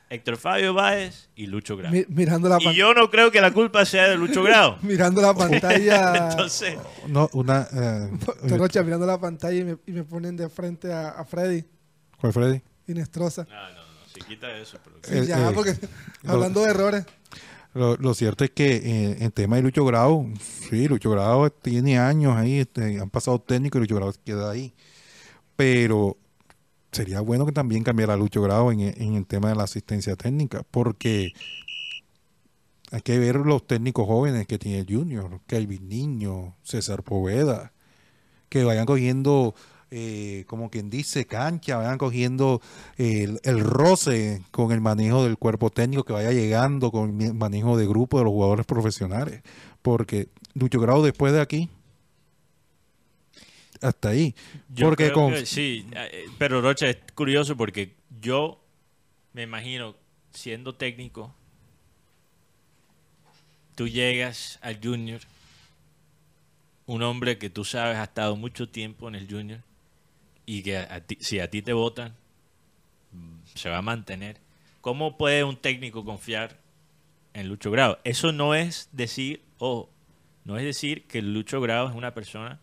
Héctor Fabio Báez y Lucho Grau. Mi- mirando la, Y yo no creo que la culpa sea de Lucho Grau. <laughs> mirando la <laughs> pantalla. Entonces, No, una, eh, Rocha mirando la pantalla y me, y me ponen de frente a, a Freddy. ¿Cuál Freddy? Inestrosa. No, no, no, se quita eso. Pero... Sí, Eh, ya, eh, porque lo- hablando de errores. Lo, lo cierto es que eh, en tema de Lucho Grau, sí, Lucho Grau tiene años ahí, este, han pasado técnicos y Lucho Grau queda ahí. Pero sería bueno que también cambiara Lucho Grau en, en el tema de la asistencia técnica, porque hay que ver los técnicos jóvenes que tiene Junior, Kelvin Niño, César Poveda, que vayan cogiendo, eh, como quien dice, cancha, vayan cogiendo el, el roce con el manejo del cuerpo técnico, que vaya llegando con el manejo de grupo de los jugadores profesionales. Porque Lucho Grau después de aquí, hasta ahí. Yo porque creo con, que sí, eh, pero Rocha es curioso porque yo me imagino siendo técnico, tú llegas al Junior, un hombre que tú sabes ha estado mucho tiempo en el Junior y que a ti- si a ti te votan, mm, se va a mantener. ¿Cómo puede un técnico confiar en Lucho Grau? Eso no es decir, ojo, no es decir que Lucho Grau es una persona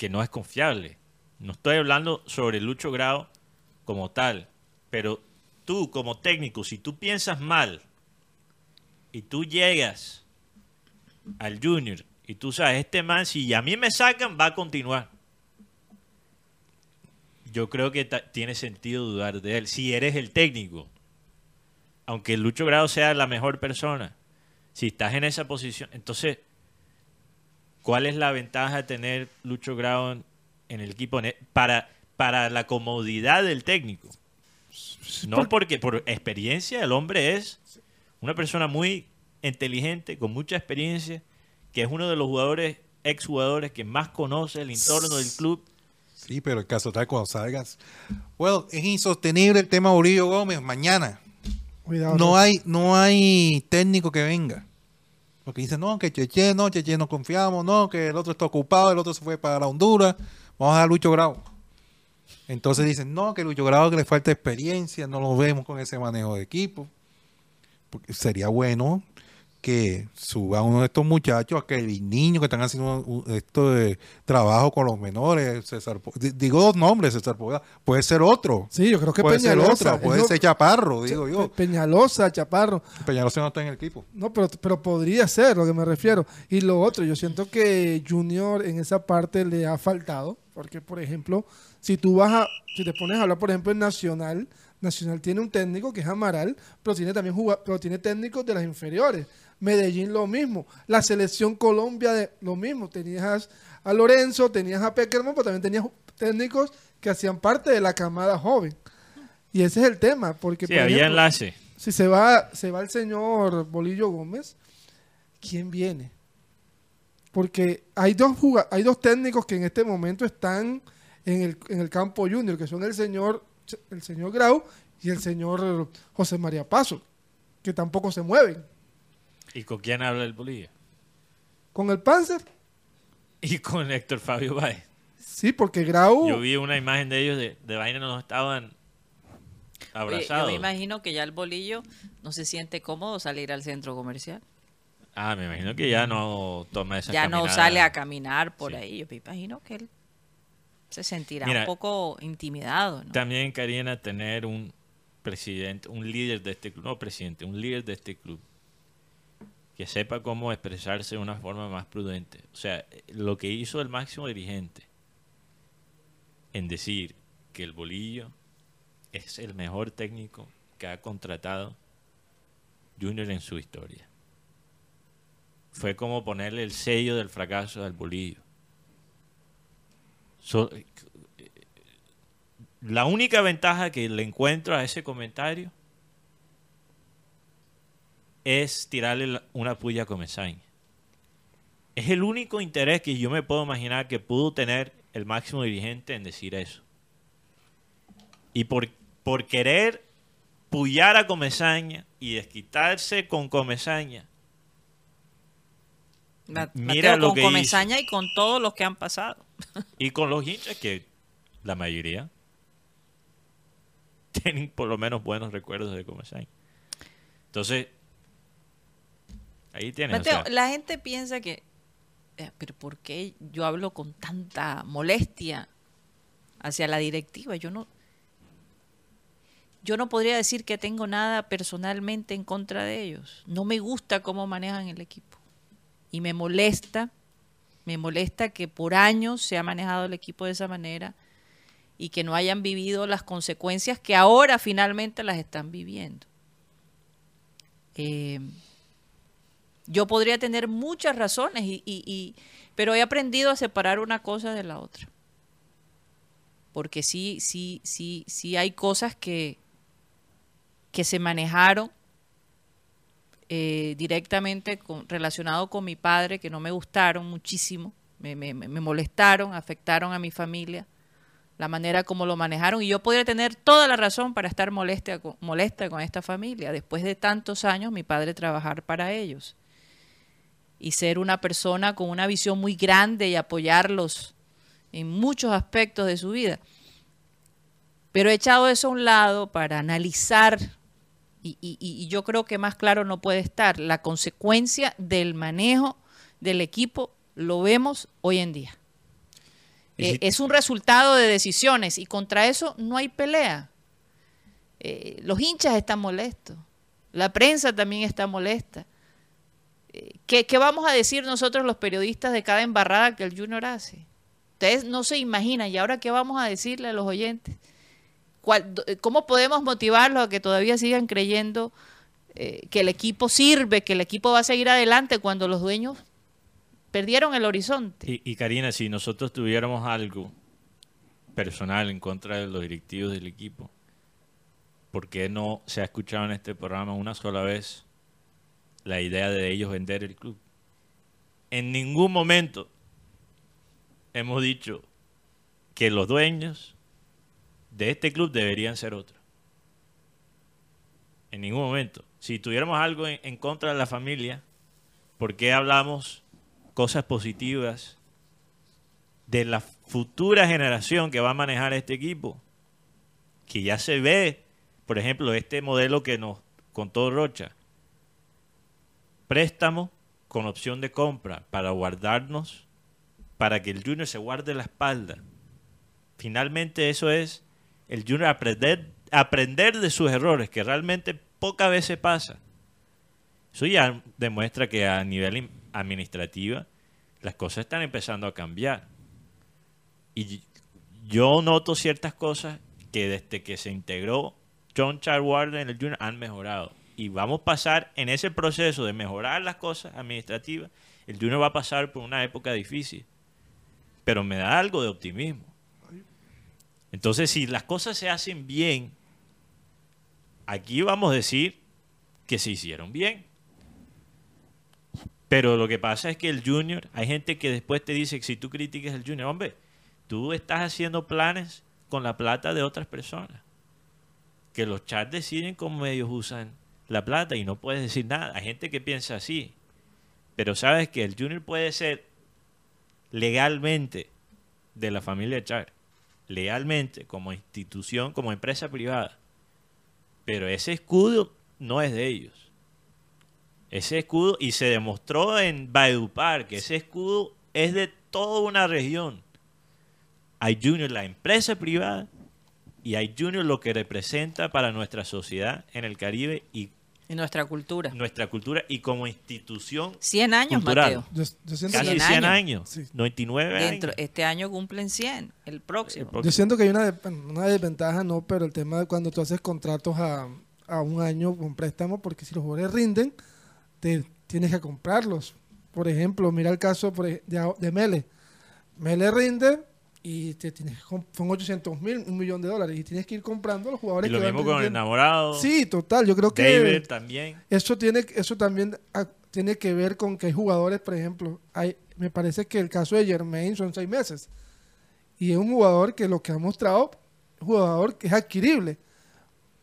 que no es confiable. No estoy hablando sobre Lucho Grau como tal, pero tú como técnico, si tú piensas mal y tú llegas al junior y tú sabes, este man, si a mí me sacan, va a continuar. Yo creo que tiene sentido dudar de él. Si eres el técnico, aunque Lucho Grau sea la mejor persona, si estás en esa posición, entonces ¿Cuál es la ventaja de tener Lucho Grau en, el equipo para, para la comodidad del técnico? No porque por experiencia el hombre es una persona muy inteligente, con mucha experiencia, que es uno de los jugadores, exjugadores que más conoce el entorno del club. Sí, pero el caso tal cuando salgas. Bueno, es insostenible el tema Murillo Gómez mañana. Cuidado. No hay, no hay técnico que venga. Porque dicen, no, que Cheche, no, Cheche no confiamos, no, que el otro está ocupado, el otro se fue para Honduras, vamos a dar Lucho Grau. Entonces dicen, no, que Lucho Grau que le falta experiencia, no lo vemos con ese manejo de equipo. Porque sería bueno que suba uno de estos muchachos, a que el niño que están haciendo un- esto de trabajo con los menores, César, digo dos nombres, César Poveda, puede ser otro. Sí, yo creo que puede ser Peñalosa. otro, puede ser Chaparro, digo Pe- yo. Peñalosa, Chaparro. Peñalosa no está en el equipo. No, pero, pero podría ser lo que me refiero. Y lo otro, yo siento que Junior en esa parte le ha faltado. Porque, por ejemplo, si tú vas a, si te pones a hablar, por ejemplo, en Nacional, Nacional tiene un técnico que es Amaral, pero tiene también pero tiene técnicos de las inferiores. Medellín lo mismo. La selección Colombia de lo mismo. Tenías a Lorenzo, tenías a Peckerman, pero también tenías técnicos que hacían parte de la camada joven. Y ese es el tema, porque Sí, por había ejemplo, enlace. si se va, se va el señor Bolillo Gómez, ¿quién viene? Porque hay dos hay dos técnicos que en este momento están en el, en el campo junior, que son el señor, el señor Grau y el señor José María Paso, que tampoco se mueven. ¿Y con quién habla el Bolivia? Con el Panzer, Y con Héctor Fabio Báez. sí, porque Grau... Yo vi una imagen de ellos de, de vaina, no estaban Oye, abrazados. yo me imagino que ya el bolillo no se siente cómodo salir al centro comercial. Ah, me imagino que ya no toma esa ya no sale a caminar por Sí. ahí. Yo me imagino que él se sentirá Mira, un poco intimidado. ¿no? También, Karina, tener un presidente, un líder de este club, no presidente, un líder de este club, que sepa cómo expresarse de una forma más prudente. O sea, lo que hizo el máximo dirigente en decir que el Bolillo es el mejor técnico que ha contratado Junior en su historia. Fue como ponerle el sello del fracaso al Bolillo. So- la única ventaja que le encuentro a ese comentario es tirarle una puya a Comesaña. Es el único interés que yo me puedo imaginar que pudo tener el máximo dirigente en decir eso. Y por, por querer puyar a Comesaña y desquitarse con Comesaña, mira lo con que Comesaña y con todos los que han pasado. Y con los hinchas, que la mayoría <laughs> tienen por lo menos buenos recuerdos de Comesaña. Entonces, ahí tienes. o Mateo, sea, la gente piensa que, eh, pero ¿por qué yo hablo con tanta molestia hacia la directiva? Yo no, yo no podría decir que tengo nada personalmente en contra de ellos. No me gusta cómo manejan el equipo. Y me molesta, me molesta que por años se ha manejado el equipo de esa manera y que no hayan vivido las consecuencias que ahora finalmente las están viviendo. Eh, yo podría tener muchas razones, y, y, y, pero he aprendido a separar una cosa de la otra. Porque sí, sí, sí, sí hay cosas que, que se manejaron eh, directamente con, relacionado con mi padre, que no me gustaron muchísimo, me, molestaron, afectaron a mi familia, la manera como lo manejaron, y yo podría tener toda la razón para estar molesta, molesta con esta familia, después de tantos años mi padre trabajar para ellos y ser una persona con una visión muy grande y apoyarlos en muchos aspectos de su vida. Pero he echado eso a un lado para analizar, y, y, y, yo creo que más claro no puede estar, la consecuencia del manejo del equipo lo vemos hoy en día. Eh, es un resultado de decisiones y contra eso no hay pelea. Eh, los hinchas están molestos, la prensa también está molesta. ¿Qué, ¿Qué, vamos a decir nosotros los periodistas de cada embarrada que el Junior hace? Ustedes no se imaginan, ¿y ahora qué vamos a decirle a los oyentes? ¿Cuál, ¿Cómo podemos motivarlos a que todavía sigan creyendo eh, que el equipo sirve, que el equipo va a seguir adelante cuando los dueños perdieron el horizonte? Y, y Karina, si nosotros tuviéramos algo personal en contra de los directivos del equipo, ¿por qué no se ha escuchado en este programa una sola vez la idea de ellos vender el club. En ningún momento hemos dicho que los dueños de este club deberían ser otros. En ningún momento. Si tuviéramos algo en, contra de la familia, ¿por qué hablamos cosas positivas de la futura generación que va a manejar este equipo? Que ya se ve, por ejemplo, este modelo que nos contó Rocha préstamo con opción de compra para guardarnos, para que el Junior se guarde la espalda. Finalmente eso es el Junior aprender, aprender de sus errores, que realmente pocas veces pasa. Eso ya demuestra que a nivel administrativa las cosas están empezando a cambiar. Y yo noto ciertas cosas que desde que se integró John Charles en el Junior han mejorado y vamos a pasar en ese proceso de mejorar las cosas administrativas, el Junior va a pasar por una época difícil. Pero me da algo de optimismo. Entonces, si las cosas se hacen bien, aquí vamos a decir que se hicieron bien. Pero lo que pasa es que el Junior, hay gente que después te dice que si tú critiques el Junior, hombre, tú estás haciendo planes con la plata de otras personas. Que los chats deciden cómo ellos usan la plata y no puedes decir nada. Hay gente que piensa así. Pero sabes que el Junior puede ser legalmente de la familia Char. Legalmente, como institución, como empresa privada. Pero ese escudo no es de ellos. Ese escudo, y se demostró en Valledupar que ese escudo es de toda una región. Hay Junior, la empresa privada, y hay Junior lo que representa para nuestra sociedad en el Caribe y y nuestra cultura. Nuestra cultura y como institución 100 años, cultural. Mateo. Yo, yo siento Casi que, 100, 100 años. Sí. 99 Dentro, años. este año cumplen 100, el próximo. El próximo. yo siento que hay una, de- una desventaja, no, pero el tema de cuando tú haces contratos a, a un año con préstamo, porque si los jugadores rinden, te tienes que comprarlos. Por ejemplo, mira el caso de, de Mele. Mele rinde y te tienes son 800 mil, un millón de dólares, y tienes que ir comprando los Y jugadores lo que van mismo con el enamorado. Sí, total, yo creo que David también. eso tiene eso también tiene que ver con que hay jugadores, por ejemplo, hay me parece que el caso de Germain son seis meses y es un jugador que lo que ha mostrado jugador que es adquirible.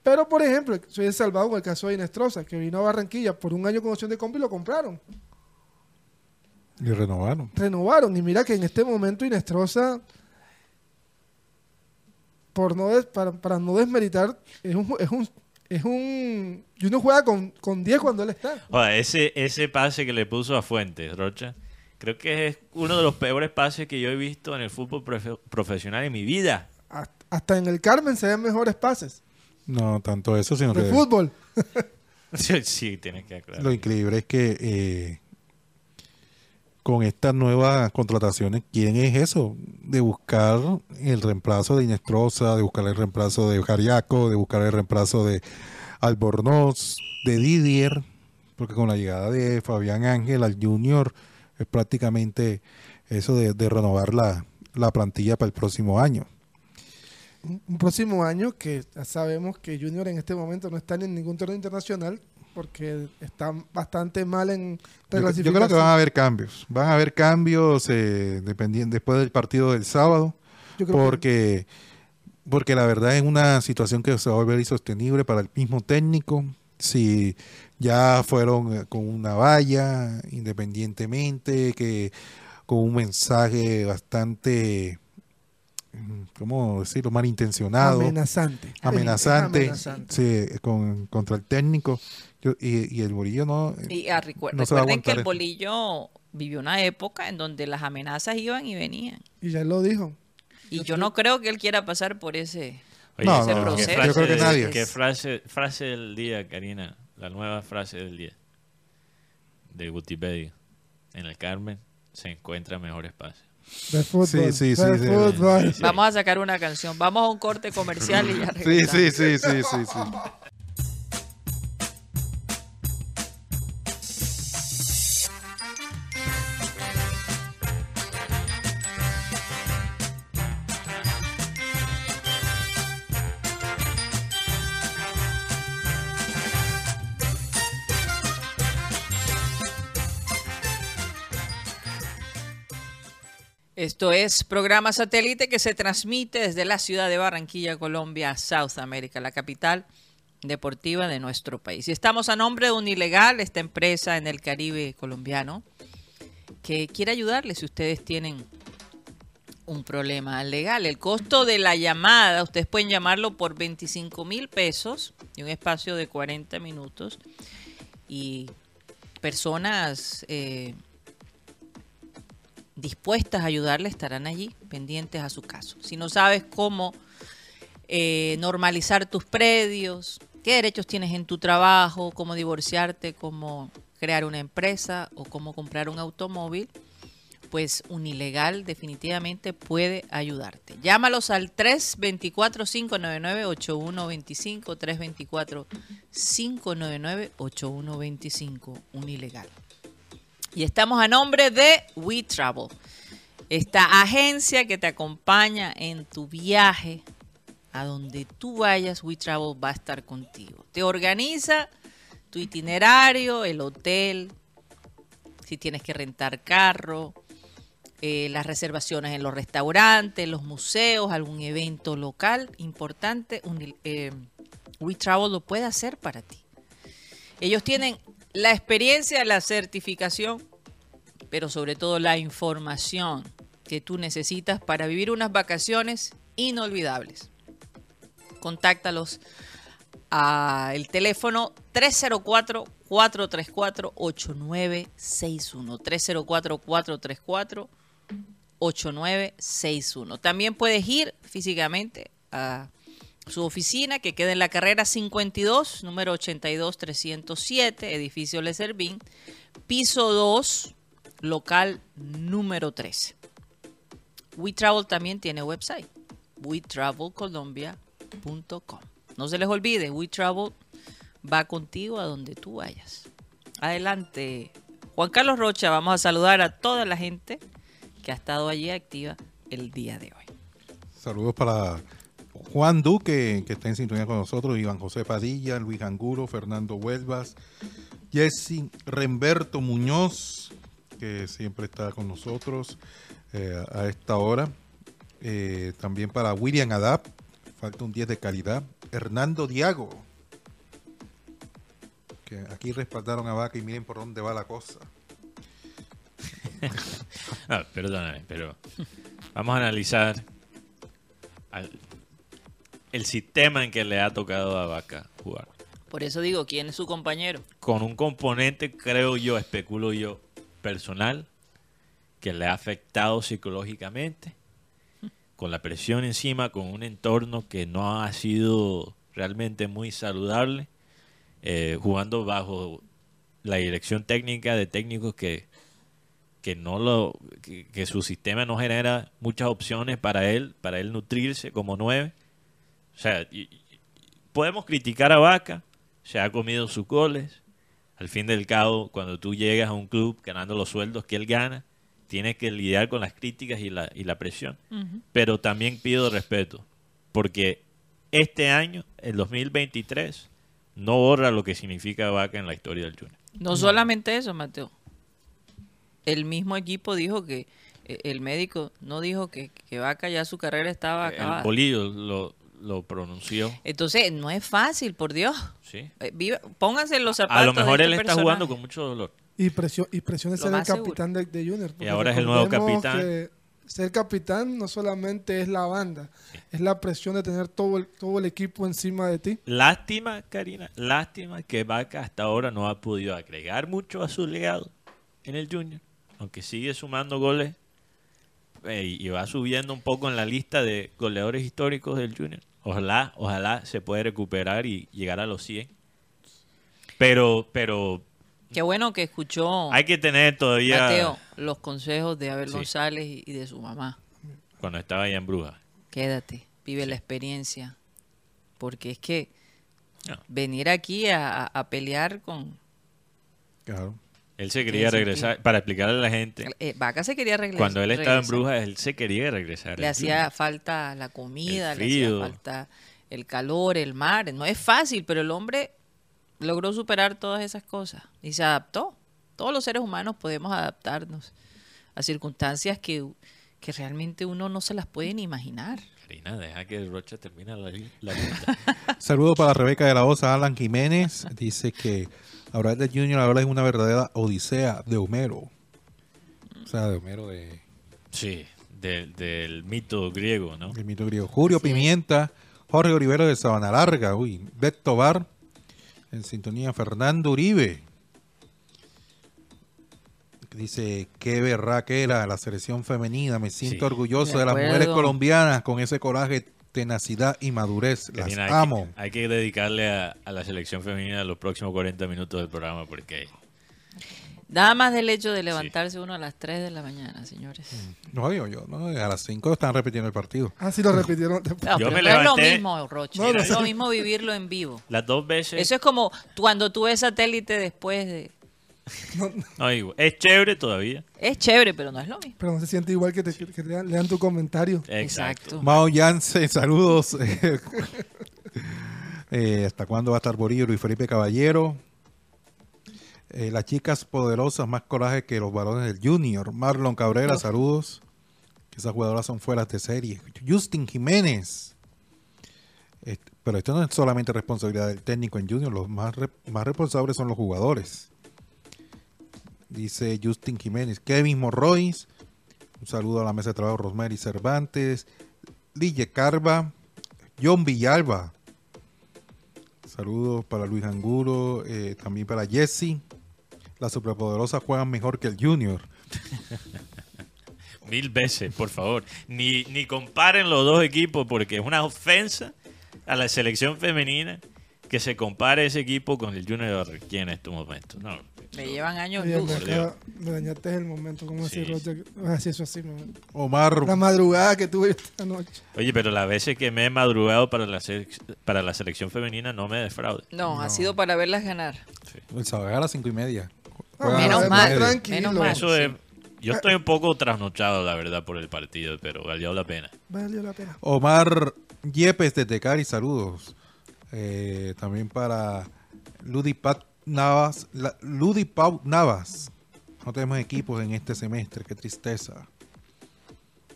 Pero, por ejemplo, soy salvado con el caso de Inestrosa, que vino a Barranquilla por un año con opción de compra y lo compraron. Y renovaron. Renovaron. Y mira que en este momento Inestrosa, por no des- para, para no desmeritar, es un, es un, es un, y uno juega con, con 10 cuando él está. Ese, ese pase que le puso a Fuentes, Rocha, creo que es uno de los peores pases que yo he visto en el fútbol profe- profesional en mi vida. Hasta- hasta en el Carmen se ven mejores pases. No tanto eso, sino De que fútbol. <laughs> Sí, sí, tienes que aclarar. lo increíble es que eh, con estas nuevas contrataciones quieren es eso, de buscar el reemplazo de Inestrosa, de buscar el reemplazo de Jariaco, de buscar el reemplazo de Albornoz, de Didier, porque con la llegada de Fabián Ángel al Junior es prácticamente eso de, de renovar la, la plantilla para el próximo año. Un próximo año que sabemos que Junior en este momento no está en ningún torneo internacional porque está bastante mal en Yo, yo creo que reclasificación. van a haber cambios. Van a haber cambios eh, dependiendo, después del partido del sábado. Que- porque porque la verdad es una situación que se va a volver insostenible para el mismo técnico si ya fueron eh, con una valla independientemente que con un mensaje bastante cómo decirlo malintencionado amenazante. amenazante, Amenazante. sí, con, contra el técnico Yo- y, y el bolillo no Y ah, recuer- No se va a recuerden que el esto. bolillo vivió una época en donde las amenazas iban y venían. Y ya él lo dijo. Y yo no creo que él quiera pasar por ese... Oye, No, ¿qué no, no. frase Yo creo que nadie. ¿Qué frase, frase del día, Karina? La nueva frase del día. De Wikipedia. En el Carmen se encuentra mejor espacio. De fútbol. Sí, sí, sí, de sí. fútbol. Sí. Vamos a sacar una canción. Vamos a un corte comercial y ya sí regresamos. sí sí sí sí sí Esto es programa satélite que se transmite desde la ciudad de Barranquilla, Colombia, South America, la capital deportiva de nuestro país. Y estamos a nombre de Unilegal, esta empresa en el Caribe colombiano, que quiere ayudarles si ustedes tienen un problema legal. El costo de la llamada, ustedes pueden llamarlo por 25 mil pesos y un espacio de 40 minutos. Y personas eh, dispuestas a ayudarle estarán allí, pendientes a su caso. Si no sabes cómo eh, normalizar tus predios, qué derechos tienes en tu trabajo, cómo divorciarte, cómo crear una empresa o cómo comprar un automóvil, pues Unilegal definitivamente puede ayudarte. Llámalos al 324-599-8125, 324-599-8125, Unilegal. Y estamos a nombre de We Travel, esta agencia que te acompaña en tu viaje a donde tú vayas. We Travel va a estar contigo. Te organiza tu itinerario, el hotel, si tienes que rentar carro, eh, las reservaciones en los restaurantes, los museos, algún evento local importante. Uni- eh, We lo puede hacer para ti. Ellos tienen la experiencia, la certificación, pero sobre todo la información que tú necesitas para vivir unas vacaciones inolvidables. Contáctalos al teléfono 304-434-8961. 304-434-8961. También puedes ir físicamente a su oficina que queda en la carrera 52, número 82307, edificio Le Servín, piso 2, local número 13. WeTravel también tiene website, wetravelcolombia.com. No se les olvide, WeTravel va contigo a donde tú vayas. Adelante, Juan Carlos Rocha, vamos a saludar a toda la gente que ha estado allí activa el día de hoy. Saludos para Juan Duque, que está en sintonía con nosotros, Iván José Padilla, Luis Anguro, Fernando Huelvas, Jesse Remberto Muñoz, que siempre está con nosotros eh, a esta hora. Eh, también para William Adap, falta un 10 de calidad. Hernando Diago, que aquí respaldaron a Vaca y miren por dónde va la cosa. <laughs> Perdóname, pero vamos a analizar al- el sistema en que le ha tocado a Vaca jugar. Por eso digo, ¿quién es su compañero? Con un componente, creo yo, especulo yo, personal, que le ha afectado psicológicamente, con la presión encima, con un entorno que no ha sido realmente muy saludable, eh, jugando bajo la dirección técnica de técnicos que, que no lo que, que su sistema no genera muchas opciones para él, para él nutrirse como nueve. O sea, y- y- podemos criticar a Vaca, se ha comido sus goles. Al fin del cabo, cuando tú llegas a un club ganando los sueldos que él gana, tienes que lidiar con las críticas y la, y la presión. Pero también pido respeto, porque este año, el 2023, no borra lo que significa Vaca en la historia del Junior. No solamente eso, Mateo. El mismo equipo dijo que eh, el médico no dijo que, que Vaca ya su carrera estaba El acabada. Bolillo lo, lo pronunció. Entonces, no es fácil, por Dios. ¿sí? Eh, viva- pónganse los zapatos A lo mejor de él este está personaje. jugando con mucho dolor. Y presión, y presión de Lo ser el capitán de, de Junior. porque ahora es el nuevo capitán. que ser capitán no solamente es la banda, es la presión de tener todo el, todo el equipo encima de ti. Lástima, Karina, lástima que Vaca hasta ahora no ha podido agregar mucho a su legado en el Junior, aunque sigue sumando goles eh, y va subiendo un poco en la lista de goleadores históricos del Junior. Ojalá, ojalá se pueda recuperar y llegar a los 100. Pero, pero Qué bueno que escuchó hay que tener todavía Mateo los consejos de Abel Sí. González y, de su mamá. cuando estaba allá en Bruja. Quédate, vive la experiencia. Porque es que No. venir aquí a, a- a pelear con... Claro. Él se quería sentido? regresar para explicarle a la gente. eh, Vaca se quería regresar. Cuando él estaba en regresar. Bruja, él se quería regresar. Le hacía falta la comida, El le hacía frío. falta el calor, el mar. No es fácil, pero el hombre logró superar todas esas cosas y se adaptó. Todos los seres humanos podemos adaptarnos a circunstancias que, que realmente uno no se las puede ni imaginar. Karina, deja que Rocha termine la, la <laughs> lista. Saludos para Rebeca de la Osa, Alan Jiménez. Dice que hablar de Junior ahora es una verdadera odisea de Homero. O sea, de Homero de, Sí, del, del mito griego, ¿no? del mito griego. Julio Pimienta, Jorge Olivero de Sabana Larga, uy, Beto Bar, en sintonía Fernando Uribe. Dice, qué berraquera la selección femenina, me siento Sí. orgulloso De de las mujeres colombianas con ese coraje, tenacidad y madurez. Las hay, amo. Que, hay que dedicarle a, a la selección femenina los próximos 40 minutos del programa porque Nada más del hecho de levantarse uno a las 3 de la mañana, señores. No, yo, yo, no, a las 5 están repitiendo el partido. Ah, sí lo repitieron. después. No, <laughs> Yo me no es lo mismo, Rocha. No, no es lo mismo vivirlo en vivo. las dos veces... Eso es como cuando tú ves satélite después de... <laughs> no, digo, es chévere todavía. Es chévere, pero no es lo mismo. Pero no se siente igual que, te, que lean, lean tu comentario. Exacto. Mao Yance, <laughs> saludos. <laughs> Eh, ¿Hasta cuándo va a estar Borillo? Luis Felipe Caballero. Eh, las chicas poderosas, más coraje que los varones del Junior. Marlon Cabrera, saludos. Que esas jugadoras son fueras de serie. Justin Jiménez. Este, pero esto no es solamente responsabilidad del técnico en Junior. Los más, re- más responsables son los jugadores. Dice Justin Jiménez. Kevin Morroys. Un saludo a la mesa de trabajo Rosemary Cervantes. Lille Carva. John Villalba. Saludos para Luis Angulo. eh, también para Jesse. Las superpoderosas juegan mejor que el Junior. <laughs> Mil veces, por favor. Ni, ni comparen los dos equipos porque es una ofensa a la selección femenina que se compare ese equipo con el Junior Barranquilla en estos momentos. No, Me llevan años Oye, luz. me, dañaste el momento. ¿Cómo Sí. así, Roger? Así, eso así. Omar. La madrugada que tuve esta noche. Oye, pero las veces que me he madrugado para la, selec- para la selección femenina no me defraude. No, ha sido para verlas ganar. El sábado a las cinco y media. Ah, menos mal. Tranquilo. Menos mal. Eso es, yo estoy un poco trasnochado, la verdad, por el partido, pero valió la pena. Valió la pena. Omar Yepes desde Cari, saludos. Eh, también para Ludi Pat Navas. la- Ludi Pau Navas. No tenemos equipos en este semestre, qué tristeza.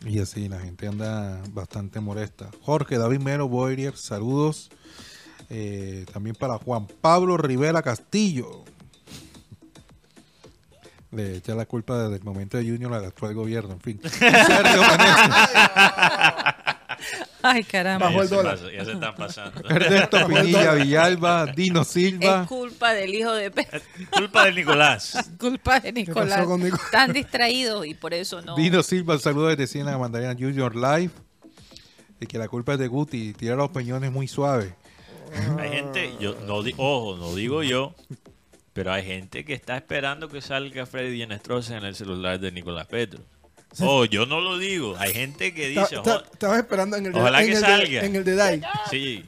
Y así, la gente anda bastante molesta. Jorge David Mero Boyer, saludos. Eh, también para Juan Pablo Rivera Castillo. Le echa la culpa desde el momento de Junior al actual gobierno, en fin. <laughs> Sergio. <laughs> Ay, caramba. Bajó ya, el se dólar. pasa- ya se están pasando. <laughs> Ernesto Pinilla Villalba, Dino Es Silva. culpa del hijo de Pedro. Culpa de Nicolás. <laughs> culpa de Nicolás. pasó con Nicolás? Están distraídos y por eso no. Dino Silva, saludo desde Siena Mandarina Junior Live. Y que la culpa es de Guti, tira los peñones muy suave. Hay gente, yo no di- ojo, no digo yo, pero hay gente que está esperando que salga Freddy Enestrosa en el celular de Nicolás Petro. Oh, yo no lo digo. Hay gente que dice, ta- "Ojo, Estabas esperando en el de, Ojalá en que el de- salga. en el de Dai. sí,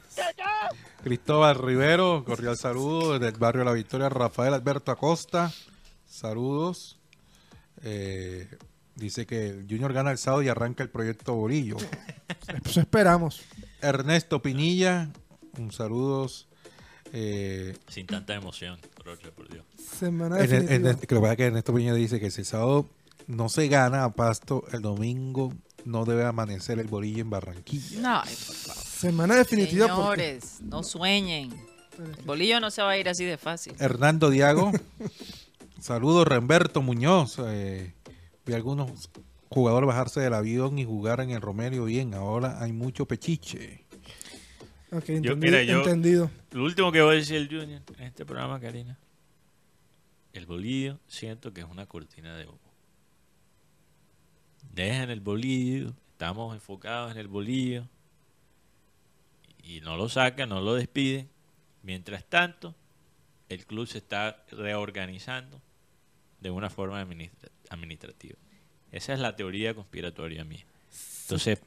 Cristóbal Rivero, cordial saludo desde el barrio La Victoria. Rafael Alberto Acosta, saludos. Eh, dice que el Junior gana el sábado y arranca el proyecto Borillo. <laughs> Pues esperamos. Ernesto Pinilla, un saludos. Eh, sin tanta emoción, Rocha, por Dios. Semana definitiva. Erne- que lo que pasa es que Ernesto Pinilla dice que si el sábado no se gana a Pasto, el domingo no debe amanecer el Borillo en Barranquilla. No, ay, por favor. Semana definitiva porque Señores, no sueñen. El bolillo no se va a ir así de fácil. Hernando Diago, saludos. Remberto Muñoz, eh, vi algunos jugadores bajarse del avión y jugar en el Romero bien. Ahora hay mucho pechiche. Ok, Yo- mira, yo- entendido. Lo último que voy a decir el Junior en este programa, Karina. El bolillo siento que es una cortina de humo. Dejan el bolillo, estamos enfocados en el bolillo y no lo sacan, no lo despiden. Mientras tanto, el club se está reorganizando de una forma administra- administrativa. Esa es la teoría conspiratoria mía. Entonces,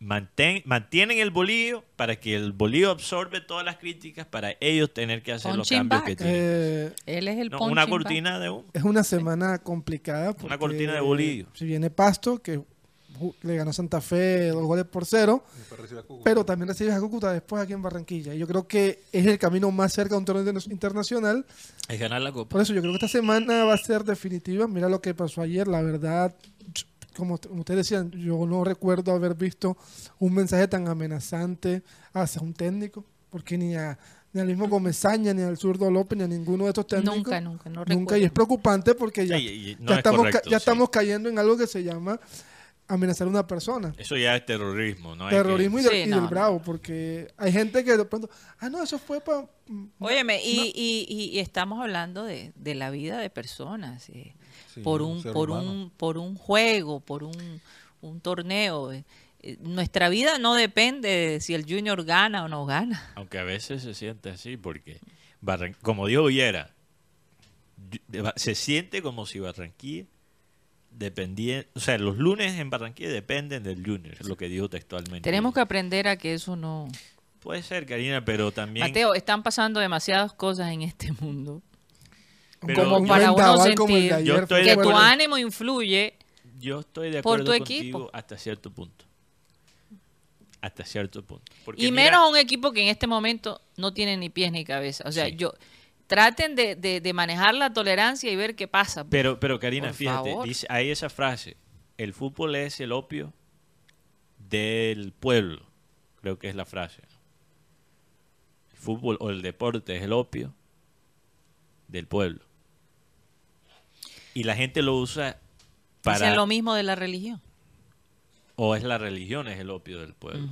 mantén- mantienen el bolillo para que el bolillo absorbe todas las críticas para ellos tener que hacer los cambios que tienen. Eh, Él es el No, una cortina de humo. es una semana complicada. Porque, cortina de bolillo. Si viene Pasto, que le ganó Santa Fe dos goles por cero, pero también recibes a Cúcuta después aquí en Barranquilla. Y yo creo que es el camino más cerca de un torneo interna- internacional. Es ganar la copa. Por eso yo creo que esta semana va a ser definitiva. Mira lo que pasó ayer, la verdad, como ustedes decían, yo no recuerdo haber visto un mensaje tan amenazante hacia un técnico, porque ni, a, ni al mismo Gomezaña, ni al zurdo López, ni a ninguno de estos técnicos. Nunca, nunca, no Nunca, y es preocupante porque ya, Sí, y- y no ya es estamos, ca- correcto, ya sí. estamos cayendo en algo que se llama amenazar a una persona. Eso ya es terrorismo, ¿no? Hay Terrorismo y, Sí, del, y del bravo, porque hay gente que de pronto, ah, no, eso fue para... Óyeme, y, y- y- y estamos hablando de, de la vida de personas, eh, Sí, por un un por humano. un por un juego, por un, un torneo. eh. Eh, Nuestra vida no depende de si el Junior gana o no gana. que- aunque a veces se siente así, porque, Barran- como de Ba- se siente como si Barranquilla dependía, o sea, los lunes en Barranquilla dependen del Junior, es lo que dijo textualmente. Tenemos que aprender a que eso no... Puede ser, Karina, pero también... Mateo, están pasando demasiadas cosas en este mundo. Pero como yo- para un uno vendaval como el de sentir ayer Yo estoy de que tu acuerdo. ánimo influye Yo estoy de Por acuerdo tu contigo equipo. hasta cierto punto. Hasta cierto punto. Porque y mira- menos un equipo que en este momento no tiene ni pies ni cabeza. O sea, Sí. yo traten de, de- de manejar la tolerancia y ver qué pasa. Pero, pero Karina, Por fíjate, favor. dice, hay esa frase, el fútbol es el opio del pueblo, creo que es la frase. El fútbol o el deporte es el opio del pueblo. Y la gente lo usa para... Dicen lo mismo de la religión. O es la religión, es el opio del pueblo.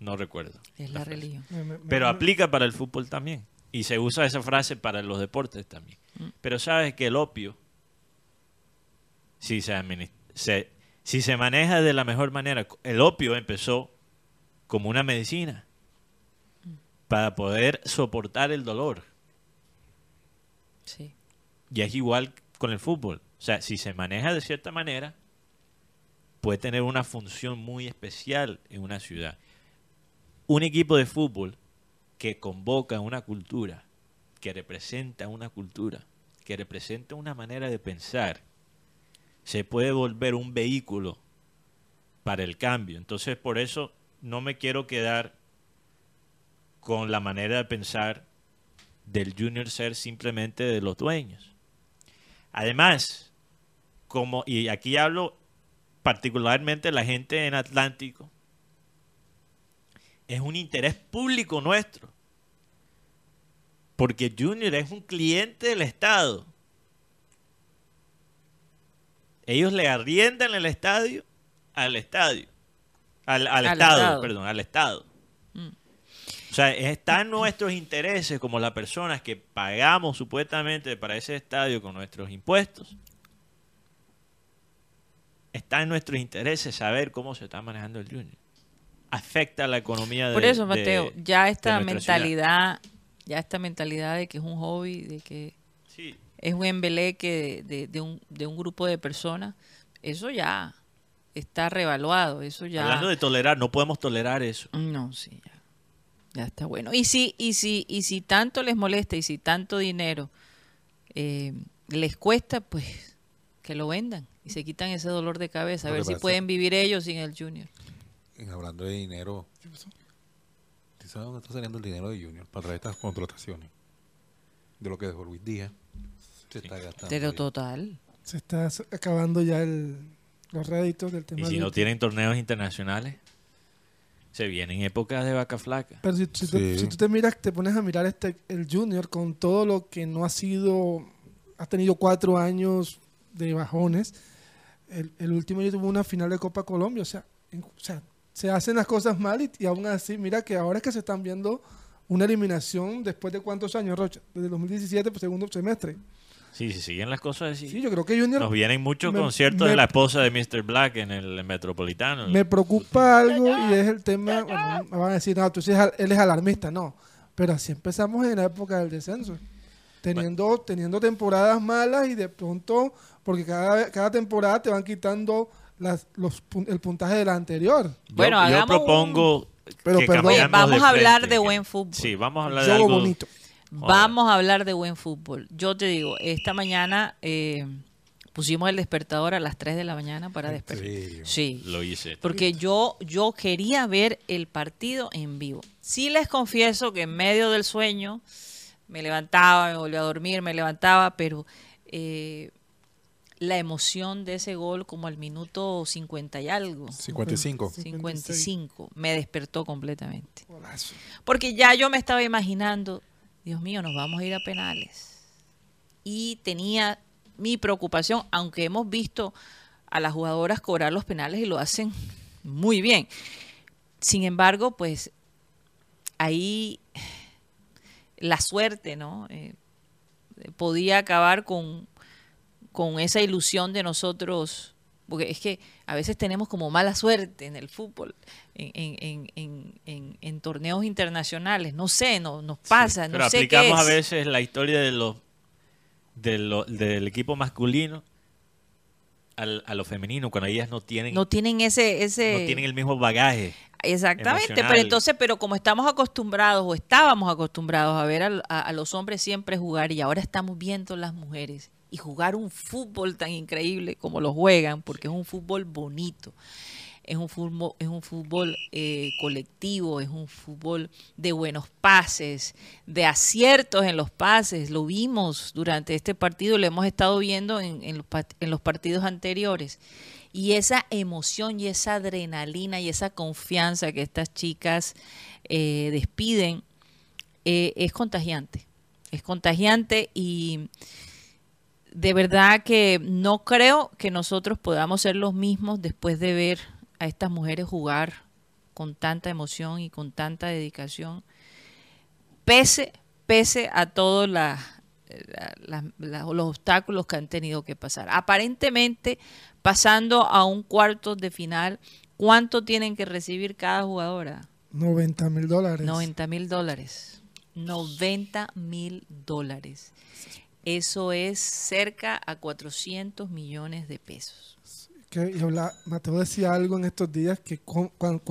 No recuerdo. Es la religión. Pero aplica para el fútbol también. Y se usa esa frase para los deportes también. Pero sabes que el opio, si se, se- si se maneja de la mejor manera, el opio empezó como una medicina para poder soportar el dolor. Sí. Y es igual con el fútbol. O sea, si se maneja de cierta manera, puede tener una función muy especial en una ciudad. Un equipo de fútbol que convoca una cultura, que representa una cultura, que representa una manera de pensar, se puede volver un vehículo para el cambio. Entonces, por eso no me quiero quedar con la manera de pensar del junior ser simplemente de los dueños. Además, como, y aquí hablo particularmente la gente en Atlántico, es un interés público nuestro. Porque Junior es un cliente del Estado. Ellos le arriendan el estadio al estadio. Al, al Al estado, Estado. perdón, al Estado. O sea, están nuestros intereses como las personas que pagamos supuestamente para ese estadio con nuestros impuestos. Está en nuestros intereses saber cómo se está manejando el Junior. afecta la economía de Por eso, de- Mateo, ya esta ciudad. mentalidad, ya esta mentalidad de que es un hobby, de que Sí, es un embeleque de, de- de un, de un grupo de personas, eso ya está revaluado, eso ya... Hablando de tolerar, no podemos tolerar eso. No, sí, ya, ya está bueno. Y si, y si, y si tanto les molesta y si tanto dinero eh, les cuesta, pues que lo vendan y se quitan ese dolor de cabeza, a ver si pueden vivir ellos sin el Junior. Y hablando de dinero, ¿tú sabes dónde está saliendo el dinero de Junior para traer estas contrataciones? De lo que dejó Luis Díaz. Se está gastando. Pero total. Se está acabando ya el, los réditos del tema. Y si no tienen torneos internacionales, se vienen épocas de vaca flaca. Pero si, si te- si tú te miras, te pones a mirar este el Junior con todo lo que no ha sido, ha tenido cuatro años de bajones. El, el último año tuvo una final de Copa Colombia, o sea, en- o sea, se hacen las cosas mal y, y aún así, mira que ahora es que se están viendo una eliminación después de cuántos años, Rocha, desde 2017, pues segundo semestre. Sí, si siguen las cosas así. Sí, yo creo que Junior Nos vienen muchos me- conciertos me- de la esposa de Mr. Black en el Metropolitano. Me preocupa algo y es el tema, bueno, me van a decir, no, tú sí él es alarmista, no, pero así empezamos en la época del descenso, teniendo, teniendo temporadas malas y de pronto, porque cada, cada temporada te van quitando las, los, el puntaje de la anterior. Yo- Bueno, yo, hagamos propongo Pero que perdón. Vamos a hablar frente. de buen fútbol. Sí, vamos a hablar de algo bonito. Vamos a hablar de buen fútbol. Yo te digo, esta mañana eh, pusimos el despertador a las 3 de la mañana para despertar. serio? Sí. Lo hice. Porque yo, yo quería ver el partido en vivo. Sí les confieso que en medio del sueño me levantaba, me volvía a dormir, me levantaba, pero eh, la emoción de ese gol como al minuto 50 y algo, 55. 55, me despertó completamente. Porque ya yo me estaba imaginando, Dios mío, nos vamos a ir a penales. Y tenía mi preocupación, aunque hemos visto a las jugadoras cobrar los penales y lo hacen muy bien. Sin embargo, pues ahí la suerte, ¿no? Eh, podía acabar con, con esa ilusión de nosotros, porque es que a veces tenemos como mala suerte en el fútbol, en, en- en- en- en- en torneos internacionales, no sé, no, nos pasa, Pero no sé qué aplicamos a es. veces la historia de los de lo- del equipo masculino al, a lo femenino cuando ellas no tienen no tienen ese, ese no tienen el mismo bagaje. Exactamente, emocional. pero entonces, pero como estamos acostumbrados o estábamos acostumbrados a ver a, a los hombres siempre jugar y ahora estamos viendo las mujeres y jugar un fútbol tan increíble como lo juegan, porque es un fútbol bonito, es un fútbol, es un fútbol eh, colectivo, es un fútbol de buenos pases, de aciertos en los pases, lo vimos durante este partido, lo hemos estado viendo en, en los, en los partidos anteriores. Y esa emoción y esa adrenalina y esa confianza que estas chicas eh, despiden eh, es contagiante. Es contagiante y de verdad que no creo que nosotros podamos ser los mismos después de ver a estas mujeres jugar con tanta emoción y con tanta dedicación, pese, pese a todos la- la- la- la- los obstáculos que han tenido que pasar. Aparentemente, pasando a un cuarto de final, ¿cuánto tienen que recibir cada jugadora? 90 mil dólares. 90 mil dólares. 90 mil dólares. Eso es cerca a 400 millones de pesos. Que, y habla- Mateo decía algo en estos días que cuál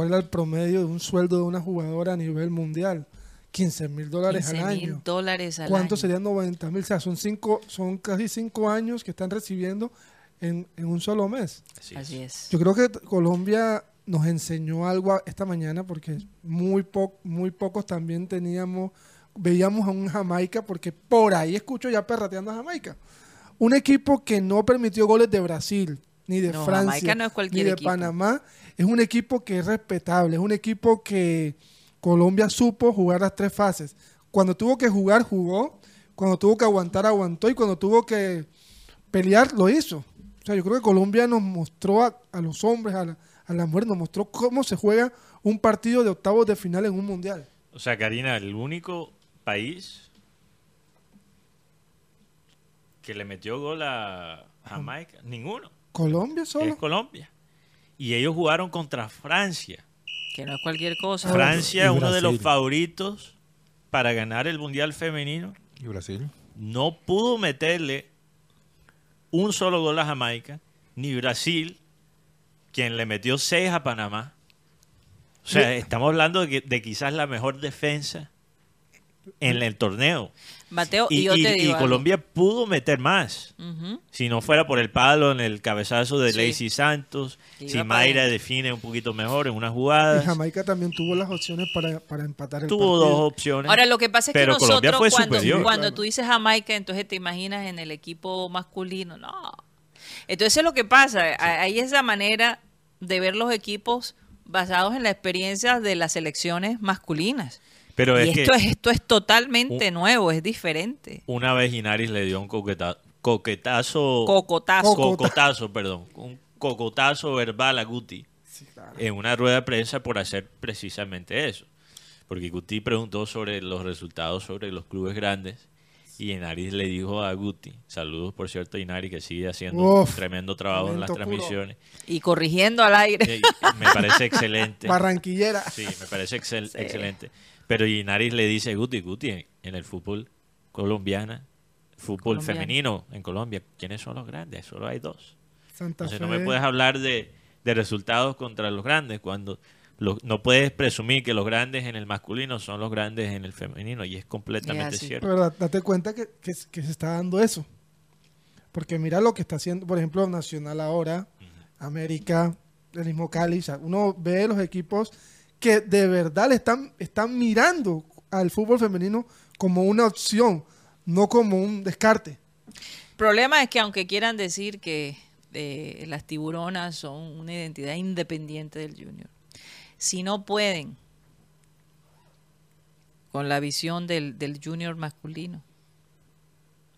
era el promedio de un sueldo de una jugadora a nivel mundial. 15 mil dólares 15 al mil año. dólares al ¿Cuánto año. serían 90 mil? O sea, son, cinco, son casi cinco años que están recibiendo en, en un solo mes. Así es. Así es. Yo creo que Colombia nos enseñó algo esta mañana porque muy, po- muy pocos también teníamos, veíamos a un Jamaica porque por ahí escucho ya perrateando a Jamaica. Un equipo que no permitió goles de Brasil, ni de No, Francia, no es ni de equipo. Panamá. Es un equipo que es respetable, es un equipo que Colombia supo jugar las tres fases. Cuando tuvo que jugar, jugó. Cuando tuvo que aguantar, aguantó. Y cuando tuvo que pelear, lo hizo. O sea, yo creo que Colombia nos mostró a, a los hombres, a la, a las mujeres, nos mostró cómo se juega un partido de octavos de final en un mundial. O sea, Karina, el único país que le metió gol a Jamaica, ninguno, Colombia es solo. Colombia. Y ellos jugaron contra Francia. Que no es cualquier cosa. Francia, Y uno de los favoritos para ganar el Mundial Femenino, ¿Y Brasil? no pudo meterle un solo gol a Jamaica, ni Brasil, quien le metió seis a Panamá. O sea, estamos hablando de, que- de quizás la mejor defensa en el torneo. Mateo, y, Y, yo y- te y digo. algo. Colombia pudo meter más. Si no fuera por el palo en el cabezazo de Sí. Lacey Santos, si Mayra define un poquito mejor en unas Y jugadas, Jamaica también tuvo las opciones para, para empatar el tuvo partido. dos opciones. Ahora, lo que pasa es que nosotros fue cuando, superior. cuando Claro. tú dices Jamaica, entonces te imaginas en el equipo masculino. No. Entonces, lo que pasa, a- hay esa manera de ver los equipos basados en la experiencia de las selecciones masculinas. Pero y es esto, que es, esto es totalmente nuevo, es diferente. una vez Inaris le dio un coqueta- coquetazo, Cocotazo. Coco- cocotazo, perdón, un cocotazo verbal a Guti Sí, claro. en una rueda de prensa por hacer precisamente eso. Porque Guti preguntó sobre los resultados sobre los clubes grandes y Inaris le dijo a Guti, saludos por cierto a Inaris que sigue haciendo Uf, un tremendo trabajo en las puro. transmisiones. Y corrigiendo al aire. Me parece <laughs> excelente. Barranquillera. Sí, me parece excel- Sí. excelente. Pero Inaris le dice, Guti, Guti, en, el fútbol colombiana, fútbol Colombiano. femenino en Colombia, ¿quiénes son los grandes? Solo hay dos. Santa Entonces Fe. no me puedes hablar de, de resultados contra los grandes cuando los- no puedes presumir que los grandes en el masculino son los grandes en el femenino y es completamente cierto. Pero da- date cuenta que, que, que se está dando eso. Porque mira lo que está haciendo, por ejemplo, Nacional ahora, América, el mismo Cali. o sea, uno ve los equipos que de verdad le están, están mirando al fútbol femenino como una opción, no como un descarte. problema es que aunque quieran decir que eh, las tiburonas son una identidad independiente del junior, si no pueden con la visión del, del junior masculino,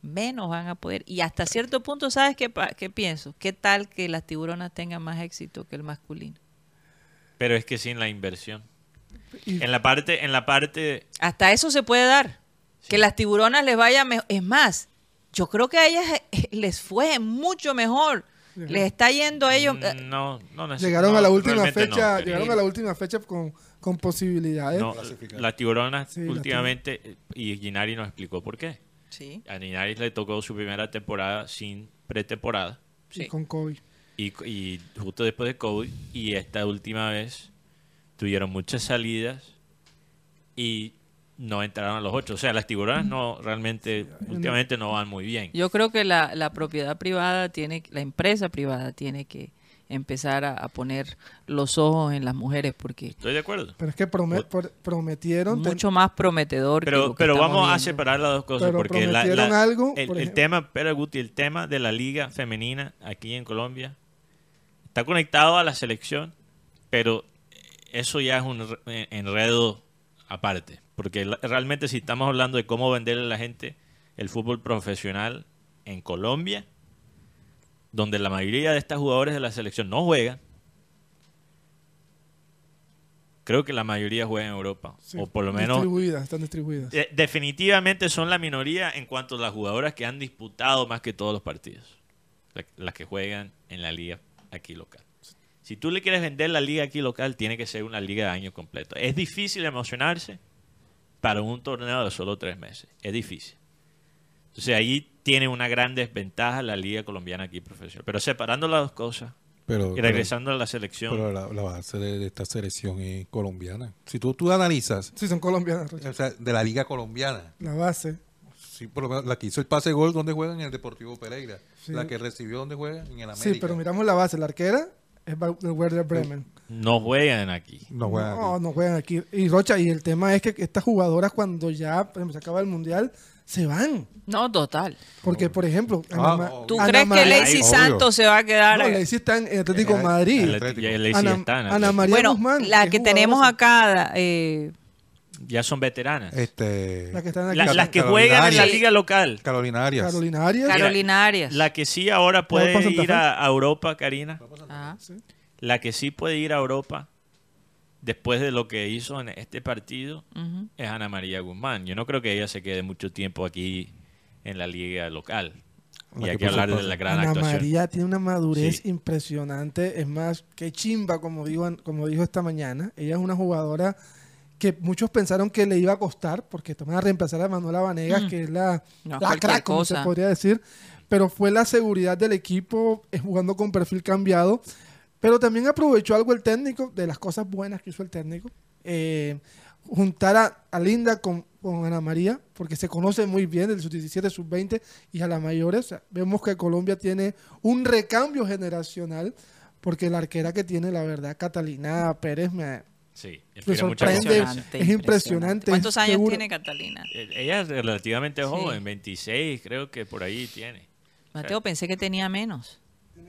menos van a poder. Y hasta cierto punto, ¿sabes qué, qué pienso? ¿Qué tal que las tiburonas tengan más éxito que el masculino? Pero es que sin la inversión. En la parte, en la parte Hasta eso se puede dar. Que las tiburonas les vaya mejor. Es más, yo creo que a ellas eh, les fue mucho mejor. Les está yendo a ellos. eh, no, no llegaron no, a la última no, fecha, llegaron a la última fecha con, con posibilidades. No, las tiburonas Sí, últimamente, eh, y Ginari nos explicó por qué. Sí. A Ginari le tocó su primera temporada sin pretemporada y Sí. con COVID. Y, y justo después de COVID y esta última vez tuvieron muchas salidas y no entraron a los ocho. O sea, las tiburonas no realmente últimamente no van muy bien. Yo creo que la, la propiedad privada tiene, la empresa privada tiene que empezar a, a poner los ojos en las mujeres porque Estoy de acuerdo. Pero es que prome- por- prometieron. ten- mucho más prometedor. que Pero, lo que pero vamos a separar las dos cosas Pero porque la- prometieron la- algo, el, por el ejemplo. tema, pero Guti, el tema de la liga femenina aquí en Colombia está conectado a la selección, pero eso ya es un re- enredo aparte, porque realmente si estamos hablando de cómo venderle a la gente el fútbol profesional en Colombia, donde la mayoría de estas jugadores de la selección no juegan, creo que la mayoría juega en Europa, sí, o por lo menos Distribuidas, están distribuidas. de- definitivamente son la minoría en cuanto a las jugadoras que han disputado más que todos los partidos. La- Las que juegan en la liga aquí local. Si tú le quieres vender la liga aquí local, tiene que ser una liga de año completo. Es difícil emocionarse para un torneo de solo tres meses. Es difícil. Entonces ahí tiene una gran desventaja la liga colombiana aquí profesional. Pero separando las dos cosas Pero, y regresando a la selección. pero la, la base de, de esta selección es colombiana. Si tú, tú analizas, Sí, son colombianas, o sea, de la liga colombiana, La base. Sí, por lo menos la que hizo el pase gol, ¿dónde juega? En el Deportivo Pereira. Sí. La que recibió, ¿dónde juega? En el América. Sí, pero miramos la base. La arquera es del Werder Bremen. no juegan aquí. No juega No, aquí. no juegan aquí. Y Rocha, y el tema es que estas jugadoras cuando ya por ejemplo, se acaba el mundial, se van. No, total. Porque, por ejemplo, Ah, Ana ¿Tú Ana crees que Lacey. Santos se va a quedar? No, Lacey está en Atlético Eh, Madrid. el- Atlético- Lacey Ana. María bueno, Guzmán. la que tenemos acá, eh, Ya son veteranas. Este, La que están aquí. La- son las que juegan en la liga local. Carolina Arias. Carolina Arias. Carolina Arias. La que sí ahora puede ir a, a Europa, Karina. Ajá. La que sí puede ir a Europa después de lo que hizo en este partido es Ana María Guzmán. Yo no creo que ella se quede mucho tiempo aquí en la liga local. Y hay que hablar de la gran Ana actuación. María tiene una madurez Sí. impresionante. Es más, que chimba, como digo, como dijo esta mañana. Ella es una jugadora que muchos pensaron que le iba a costar, porque toman a reemplazar a Manuela Vanegas, Mm. que es la, No, la crack, como se podría decir. Pero fue la seguridad del equipo eh, jugando con perfil cambiado. Pero también aprovechó algo el técnico, de las cosas buenas que hizo el técnico. eh, juntar a, a Linda con, con Ana María, porque se conoce muy bien del sub-17, sub-20 y a las mayores. O sea, vemos que Colombia tiene un recambio generacional, porque la arquera que tiene, la verdad, Catalina Pérez, me, Sí, mucha. Es impresionante. ¿Cuántos años seguro. tiene Catalina? Eh, Ella es relativamente Sí. joven, 26, creo que por ahí tiene. Mateo, pensé que tenía menos.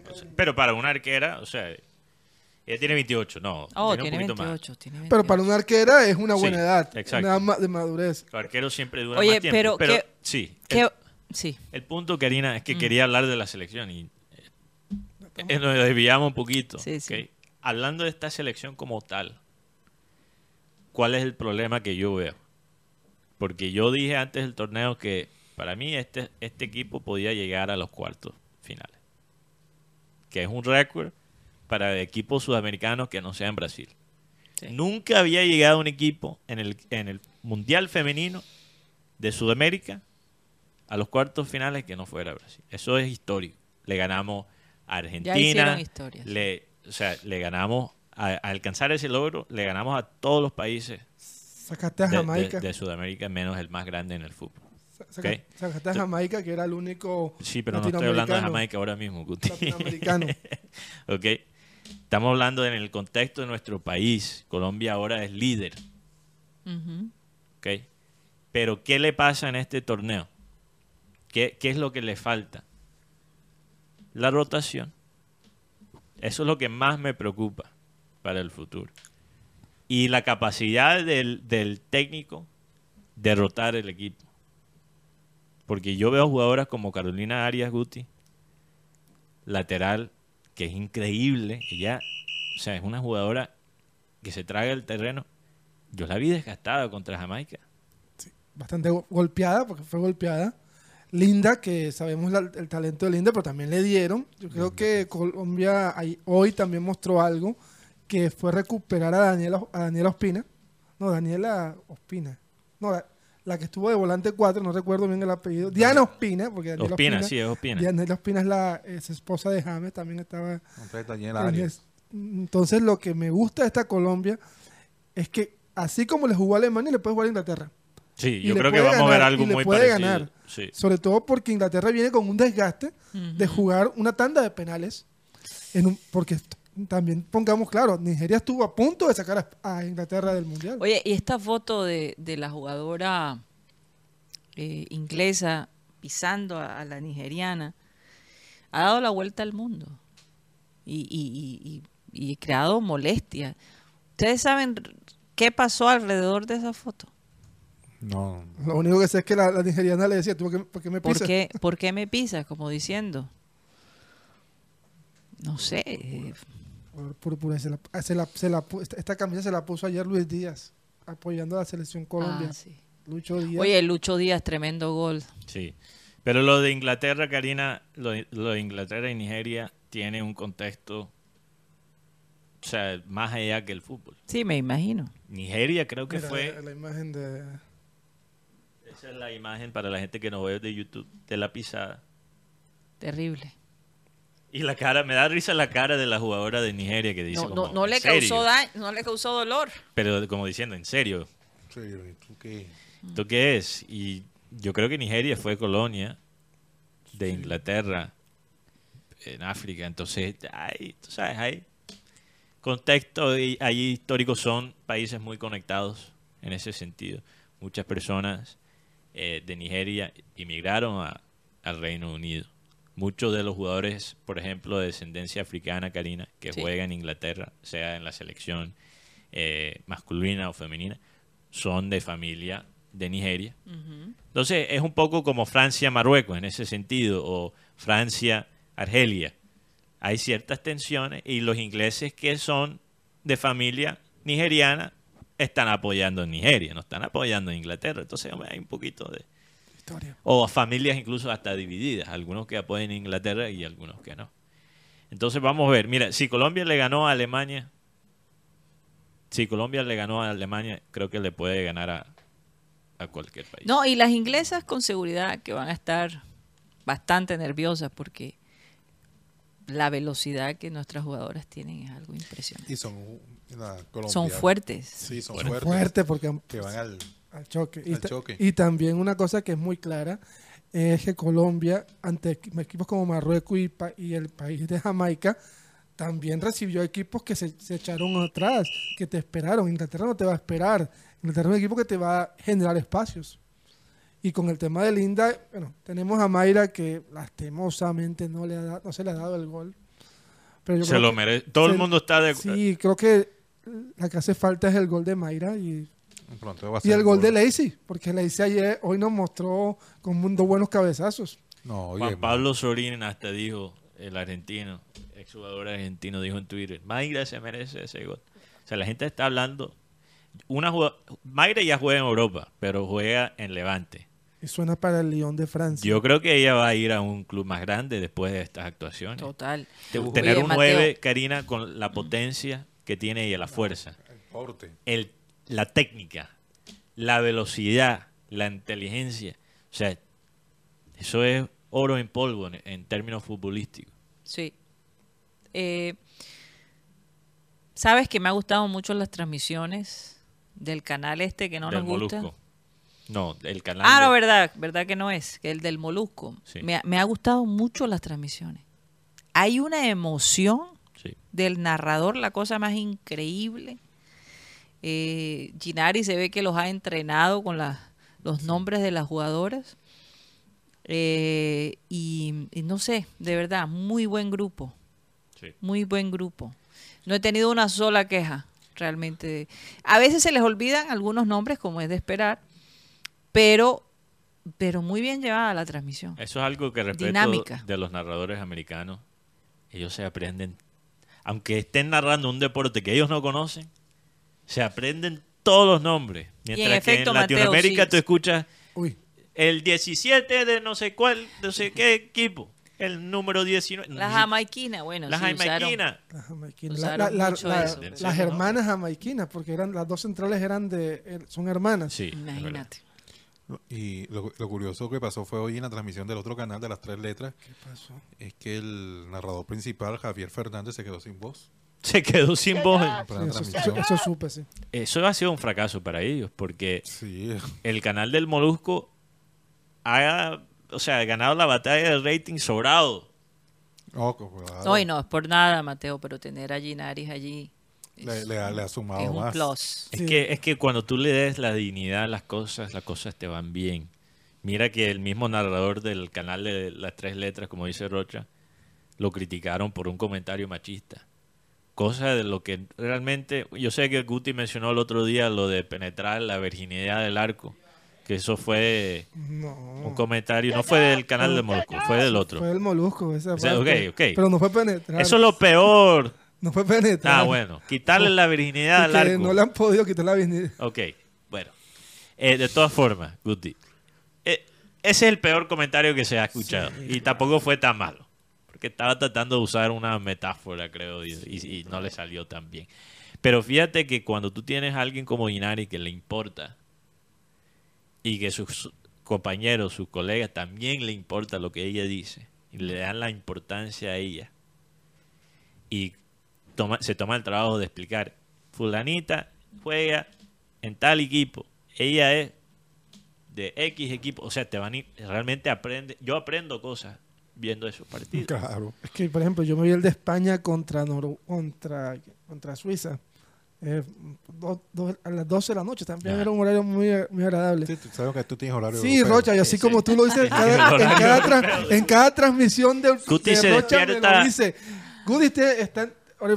O sea, pero para una arquera, o sea, ella tiene 28, no, Oh, tiene, tiene un poquito 28, tiene Pero 28. para una arquera es una Sí, buena edad, exacto. una ma- de madurez. Los arqueros siempre duran Oye, más tiempo. pero Pero, ¿qué- sí, ¿Qué- el, Sí. el punto, Karina, es que Mm. quería hablar de la selección y eh, nos desviamos un poquito. Sí, sí. ¿ok? Hablando de esta selección como tal, ¿cuál es el problema que yo veo? Porque yo dije antes del torneo que para mí este, este equipo podía llegar a los cuartos finales. Que es un récord para equipos sudamericanos que no sean Brasil. Sí. Nunca había llegado un equipo en el, en el Mundial Femenino de Sudamérica a los cuartos finales que no fuera Brasil. Eso es histórico. Le ganamos a Argentina. historia. Le, o sea, le ganamos a, a alcanzar ese logro, le ganamos a todos los países Sacaste a de, de- Jamaica. de Sudamérica, menos el más grande en el fútbol. Saca- ok. Sacaste a Jamaica, que era el único Sí, pero no estoy hablando de. Jamaica ahora mismo, Guti. Latinoamericano. <laughs> ok. Estamos hablando en el contexto de nuestro país. Colombia ahora es líder. Ujú. ¿ok? Pero ¿qué le pasa en este torneo? ¿Qué, qué es lo que le falta? La rotación. Eso es lo que más me preocupa para el futuro. Y la capacidad del, del técnico de rotar el equipo. Porque yo veo jugadoras como Carolina Arias Guti, lateral, que es increíble. Ella, o sea, es una jugadora que se traga el terreno. Yo la vi desgastada contra Jamaica. Bastante go- golpeada, porque fue golpeada. Linda, que sabemos la- el talento de Linda, pero también le dieron. Yo creo que Colombia ahí- hoy también mostró algo, que fue recuperar a Daniela, a Daniela Ospina. No, Daniela Ospina. No, la, la que estuvo de volante 4, no recuerdo bien el apellido. Diana Ospina, porque Daniela Ospina, Ospina, sí, es Ospina. Daniela Ospina es la es esposa de James, también estaba Entonces, Daniel Arias. Entonces, lo que me gusta de esta Colombia es que, así como le jugó a Alemania, le puede jugar a Inglaterra. Sí, Y yo creo que vamos a ver algo y le muy puede parecido. ganar. Sí. Sobre todo porque Inglaterra viene con un desgaste de jugar una tanda de penales. En un- porque también pongamos claro, Nigeria estuvo a punto de sacar a, a Inglaterra del Mundial. Oye, y esta foto de, de la jugadora eh, inglesa pisando a, a la nigeriana ha dado la vuelta al mundo y, y, y- y- y creado molestia. ¿Ustedes saben qué pasó alrededor de esa foto? No, Lo único que sé es que la, la nigeriana le decía, ¿tú por qué, por qué me ¿Por pisas? qué, ¿Por qué me pisas? Como diciendo. No sé. Por- por- por- se la- se la- se la esta, camisa se la puso ayer Luis Díaz, apoyando a la selección Colombia. ah, sí. Lucho Díaz. Oye, Lucho Díaz, tremendo gol. Sí. Pero lo de Inglaterra, Karina, lo, de- lo de Inglaterra y Nigeria tiene un contexto, o sea, más allá que el fútbol. Sí, me imagino. Nigeria creo que Mira, fue, la, la imagen de... esa es la imagen para la gente que no ve de YouTube, de la pisada. Terrible. Y la cara, me da risa la cara de la jugadora de Nigeria que dice No, como, no, no "¿En le serio?". causó daño, no le causó dolor. Pero como diciendo, en serio, sí, ¿y tú qué? ¿esto qué es? Y yo creo que Nigeria fue colonia de Inglaterra en África. Entonces, hay, tú sabes, hay contexto y ahí históricos son países muy conectados en ese sentido. Muchas personas eh, de Nigeria emigraron a- al Reino Unido. Muchos de los jugadores, por ejemplo, de descendencia africana, Karina, que Sí. juegan en Inglaterra, sea en la selección eh, masculina o femenina, son de familia de Nigeria. Entonces es un poco como Francia-Marruecos en ese sentido, o Francia-Argelia. Hay ciertas tensiones y los ingleses que son de familia nigeriana están apoyando a Nigeria, no están apoyando a Inglaterra. Entonces hombre, hay un poquito de... historia. O familias incluso hasta divididas, algunos que apoyan a Inglaterra y algunos que no. Entonces vamos a ver, mira, si Colombia le ganó a Alemania, si Colombia le ganó a Alemania, creo que le puede ganar a, a cualquier país. No, y las inglesas con seguridad que van a estar bastante nerviosas porque la velocidad que nuestras jugadoras tienen es algo impresionante. Y son Son fuertes. Sí, son Fuerte, fuertes. porque Que van al... al choque. Y, Al ta- choque. y también una cosa que es muy clara es que Colombia, ante equi- equipos como Marruecos y, pa- y el país de Jamaica, también recibió equipos que se, se echaron atrás, que te esperaron. Inglaterra no te va a esperar. Inglaterra es un equipo que te va a generar espacios. Y con el tema de Linda, bueno, tenemos a Mayra que lastimosamente no, le ha da- no se le ha dado el gol. Pero yo Se creo lo merece. Todo el se- mundo está de acuerdo. Sí, creo que la que hace falta es el gol de Mayra y Pronto va a y el gol de Lacey, porque Lacey ayer, hoy nos mostró con dos buenos cabezazos. No, oye, Juan Pablo Sorín hasta dijo, el argentino, exjugador argentino, dijo en Twitter, Mayra se merece ese gol. O sea, la gente está hablando. Una jugada- Mayra ya juega en Europa, pero juega en Levante. Y suena para el Lyon de Francia. Yo creo que ella va a ir a un club más grande después de estas actuaciones. Total. Te- Oye, Tener un Mateo, 9, Karina, con la potencia que tiene ella, la fuerza, el porte. el, la técnica, la velocidad, la inteligencia. O sea, eso es oro en polvo en, en términos futbolísticos. Sí. Eh, Sabes que me ha gustado mucho las transmisiones del canal este que no del nos gusta. Molusco. No, el canal. Ah, de- no, verdad, verdad que no es, que el del Molusco. Sí. Me, ha- me ha gustado mucho las transmisiones. Hay una emoción Sí. del narrador, la cosa más increíble. Eh, Ginari se ve que los ha entrenado con los nombres de las jugadoras. Eh, y, y no sé, de verdad, muy buen grupo. Sí. Muy buen grupo. No he tenido una sola queja, realmente. A veces se les olvidan algunos nombres, como es de esperar, pero, pero muy bien llevada la transmisión. Eso es algo que respeto Dinámica. de los narradores americanos. Ellos se aprenden, aunque estén narrando un deporte que ellos no conocen, se aprenden todos los nombres. Mientras que efecto, en Mateo, Latinoamérica sí. tú escuchas Uy, el 17 de no sé cuál, no sé qué equipo, el número 19. La jamaiquina, bueno, La sí, usaron- jamaiquina. las jamaiquinas. Usaron La- la- mucho la- eso. las hermanas jamaiquinas, porque eran las dos centrales eran de er- son hermanas. Sí. Imagínate. Y lo, lo curioso que pasó fue hoy en la transmisión del otro canal de las tres letras, ¿Qué pasó? es que el narrador principal, Javier Fernández, se quedó sin voz. Se quedó sin voz. Sí, eso, transmisión. eso- eso supe, sí. Eso ha sido un fracaso para ellos, porque Sí, el canal del Molusco ha, o sea, ganado la batalla del rating sobrado. Oh, cuidado. No, y no es por nada, Mateo, pero tener a Ginaris allí le, le ha, le ha sumado es un más. plus. Es Sí. que, es que cuando tú le des la dignidad a las cosas, las cosas te van bien. Mira que el mismo narrador del canal de las tres letras, como dice Rocha, lo criticaron por un comentario machista. Cosa de lo que realmente, yo sé que Guti mencionó el otro día lo de penetrar la virginidad del arco, que eso fue No. un comentario, no fue del canal de Molusco, fue del otro. Fue el molusco, esa O sea, parte. ok, ok. Pero no fue penetrar. Eso es lo peor. <laughs> No fue penetrar. Ah, bueno, quitarle la virginidad al arco. no le han podido quitar la virginidad. Ok, bueno. Eh, de todas formas, Guti, eh, ese es el peor comentario que se ha escuchado. y tampoco fue tan malo. Porque estaba tratando de usar una metáfora, creo, y, y- y no le salió tan bien. Pero fíjate que cuando tú tienes a alguien como Inari que le importa y que sus compañeros, sus colegas también le importa lo que ella dice y le dan la importancia a ella y toma, se toma el trabajo de explicar, fulanita juega en tal equipo, ella es de X equipo, o sea, te van a ir- realmente aprende, yo aprendo cosas viendo esos partidos. Claro. Es que, por ejemplo, yo me vi el de España contra Nor- contra, contra Suiza. Eh, do- do- a las 12 de la noche también Ya. era un horario muy, muy agradable. Sí, tú sabes que tú tienes horario. Sí, europeo. Rocha, y así Sí, como sí. tú lo dices, <laughs> cada- en, cada tra- en cada transmisión de, Guti de se Rocha me despierta- lo dice. Guti usted está...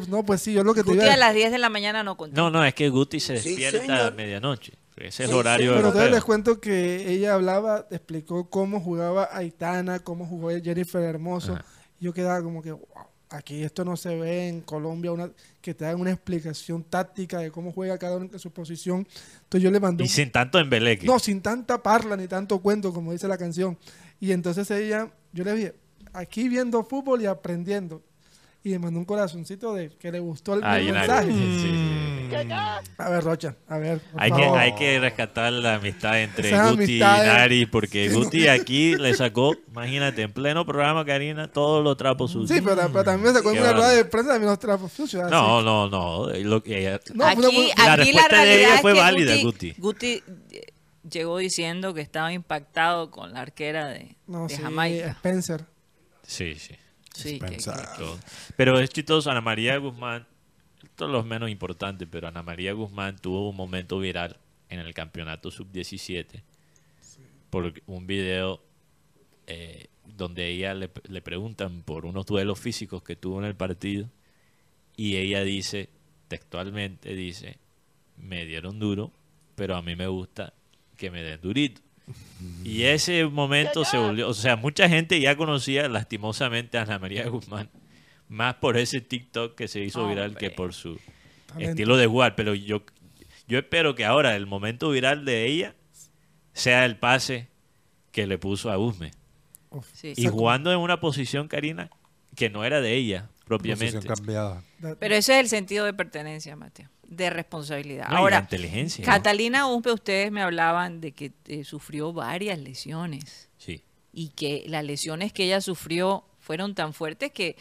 No, pues sí, yo lo que te Guti iba a las 10 de la mañana no contó. No, no, es que Guti se despierta a medianoche. Ese es el Sí, horario Pero entonces europeo. les cuento que ella hablaba, explicó cómo jugaba Aitana, cómo jugó Jennifer Hermoso. Ajá. Yo quedaba como que, wow. aquí esto no se ve en Colombia, una, que te hagan una explicación táctica de cómo juega cada uno en su posición. Entonces yo le mandé... Y sin tanto embeleque. no, sin tanta parla ni tanto cuento, como dice la canción. Y entonces ella, yo le dije, aquí viendo fútbol y aprendiendo. Y me mandó un corazoncito de que le gustó el, mensaje. Sí, sí. A ver, Rocha, a ver. Hay que, hay que rescatar la amistad entre Esas Guti amistades. y Nari, porque Guti aquí le sacó, imagínate, en pleno programa, Karina, todos los trapos sucios. Sí, pero, pero también me sacó en una rueda de prensa también los trapos sucios. No, no, no. Lo que ella- No, aquí, La aquí respuesta de ella es fue que válida, Guti, Guti. Guti, eh, llegó diciendo que estaba impactado con la arquera de, No, de sí, Jamaica. Spencer. Sí, sí. Sí, que- que-. Pero es chistoso, Ana María Guzmán, esto es lo menos importante, pero Ana María Guzmán tuvo un momento viral en el campeonato sub-17 por un video eh, donde ella le, le preguntan por unos duelos físicos que tuvo en el partido y ella dice, textualmente dice, me dieron duro, pero a mí me gusta que me den durito. Y ese momento se volvió, o sea, mucha gente ya conocía lastimosamente a Ana María <laughs> Guzmán, más por ese TikTok que se hizo viral Hombre. que por su Talento. estilo de jugar. Pero yo, yo espero que ahora el momento viral de ella sea el pase que le puso a Usme. Sí. Y jugando en una posición, Karina, que no era de ella propiamente. Posición cambiada. da- Pero ese es el sentido de pertenencia, Mateo, de responsabilidad. No, y la Ahora. Catalina Umpe, ustedes me hablaban de que eh, sufrió varias lesiones Sí. y que las lesiones que ella sufrió fueron tan fuertes que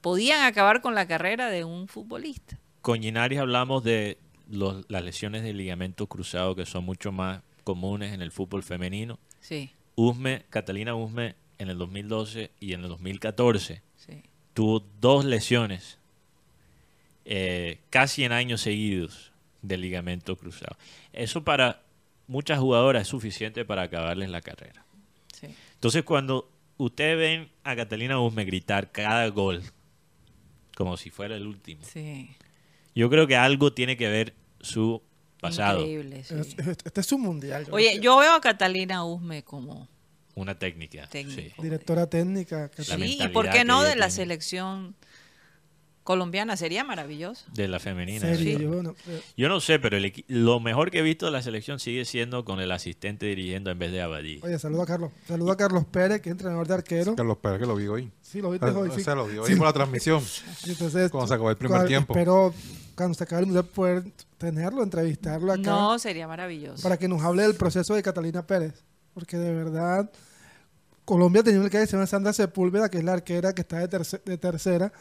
podían acabar con la carrera de un futbolista. Con Ginaris hablamos de los- las lesiones de ligamento cruzado que son mucho más comunes en el fútbol femenino. Sí, Usme, Catalina Usme, en el 2012 y en el 2014 sí. tuvo dos lesiones eh, casi en años seguidos de ligamento cruzado. Eso para muchas jugadoras es suficiente para acabarles la carrera. sí. Entonces cuando ustedes ven a Catalina Usme gritar cada gol como si fuera el último, Sí, yo creo que algo tiene que ver su pasado, increíble. sí. Este es su mundial. yo Oye, yo veo a Catalina Usme como una técnica. técnico. sí. Directora técnica. que- Sí, y por qué no de la tiene. selección colombiana, sería maravilloso. De la femenina. sí. yo no- Yo no sé, pero el lo mejor que he visto de la selección sigue siendo con el asistente dirigiendo en vez de Abadí. Oye, saludo a Carlos. Saludo a Carlos Pérez, que es entrenador de arquero. Carlos Pérez que lo vi hoy. Sí, lo viste Ah, hoy. o sí. sea, lo vi hoy Sí. por la transmisión. <laughs> Entonces, Cuando se acabó el primer tiempo. Espero cuando se acabe el mundial poder tenerlo, entrevistarlo acá. No, sería maravilloso. para que nos hable del proceso de Catalina Pérez. Porque de verdad, Colombia tenía una que se llama Sandra Sepúlveda, que es la arquera que está de, terce- de tercera.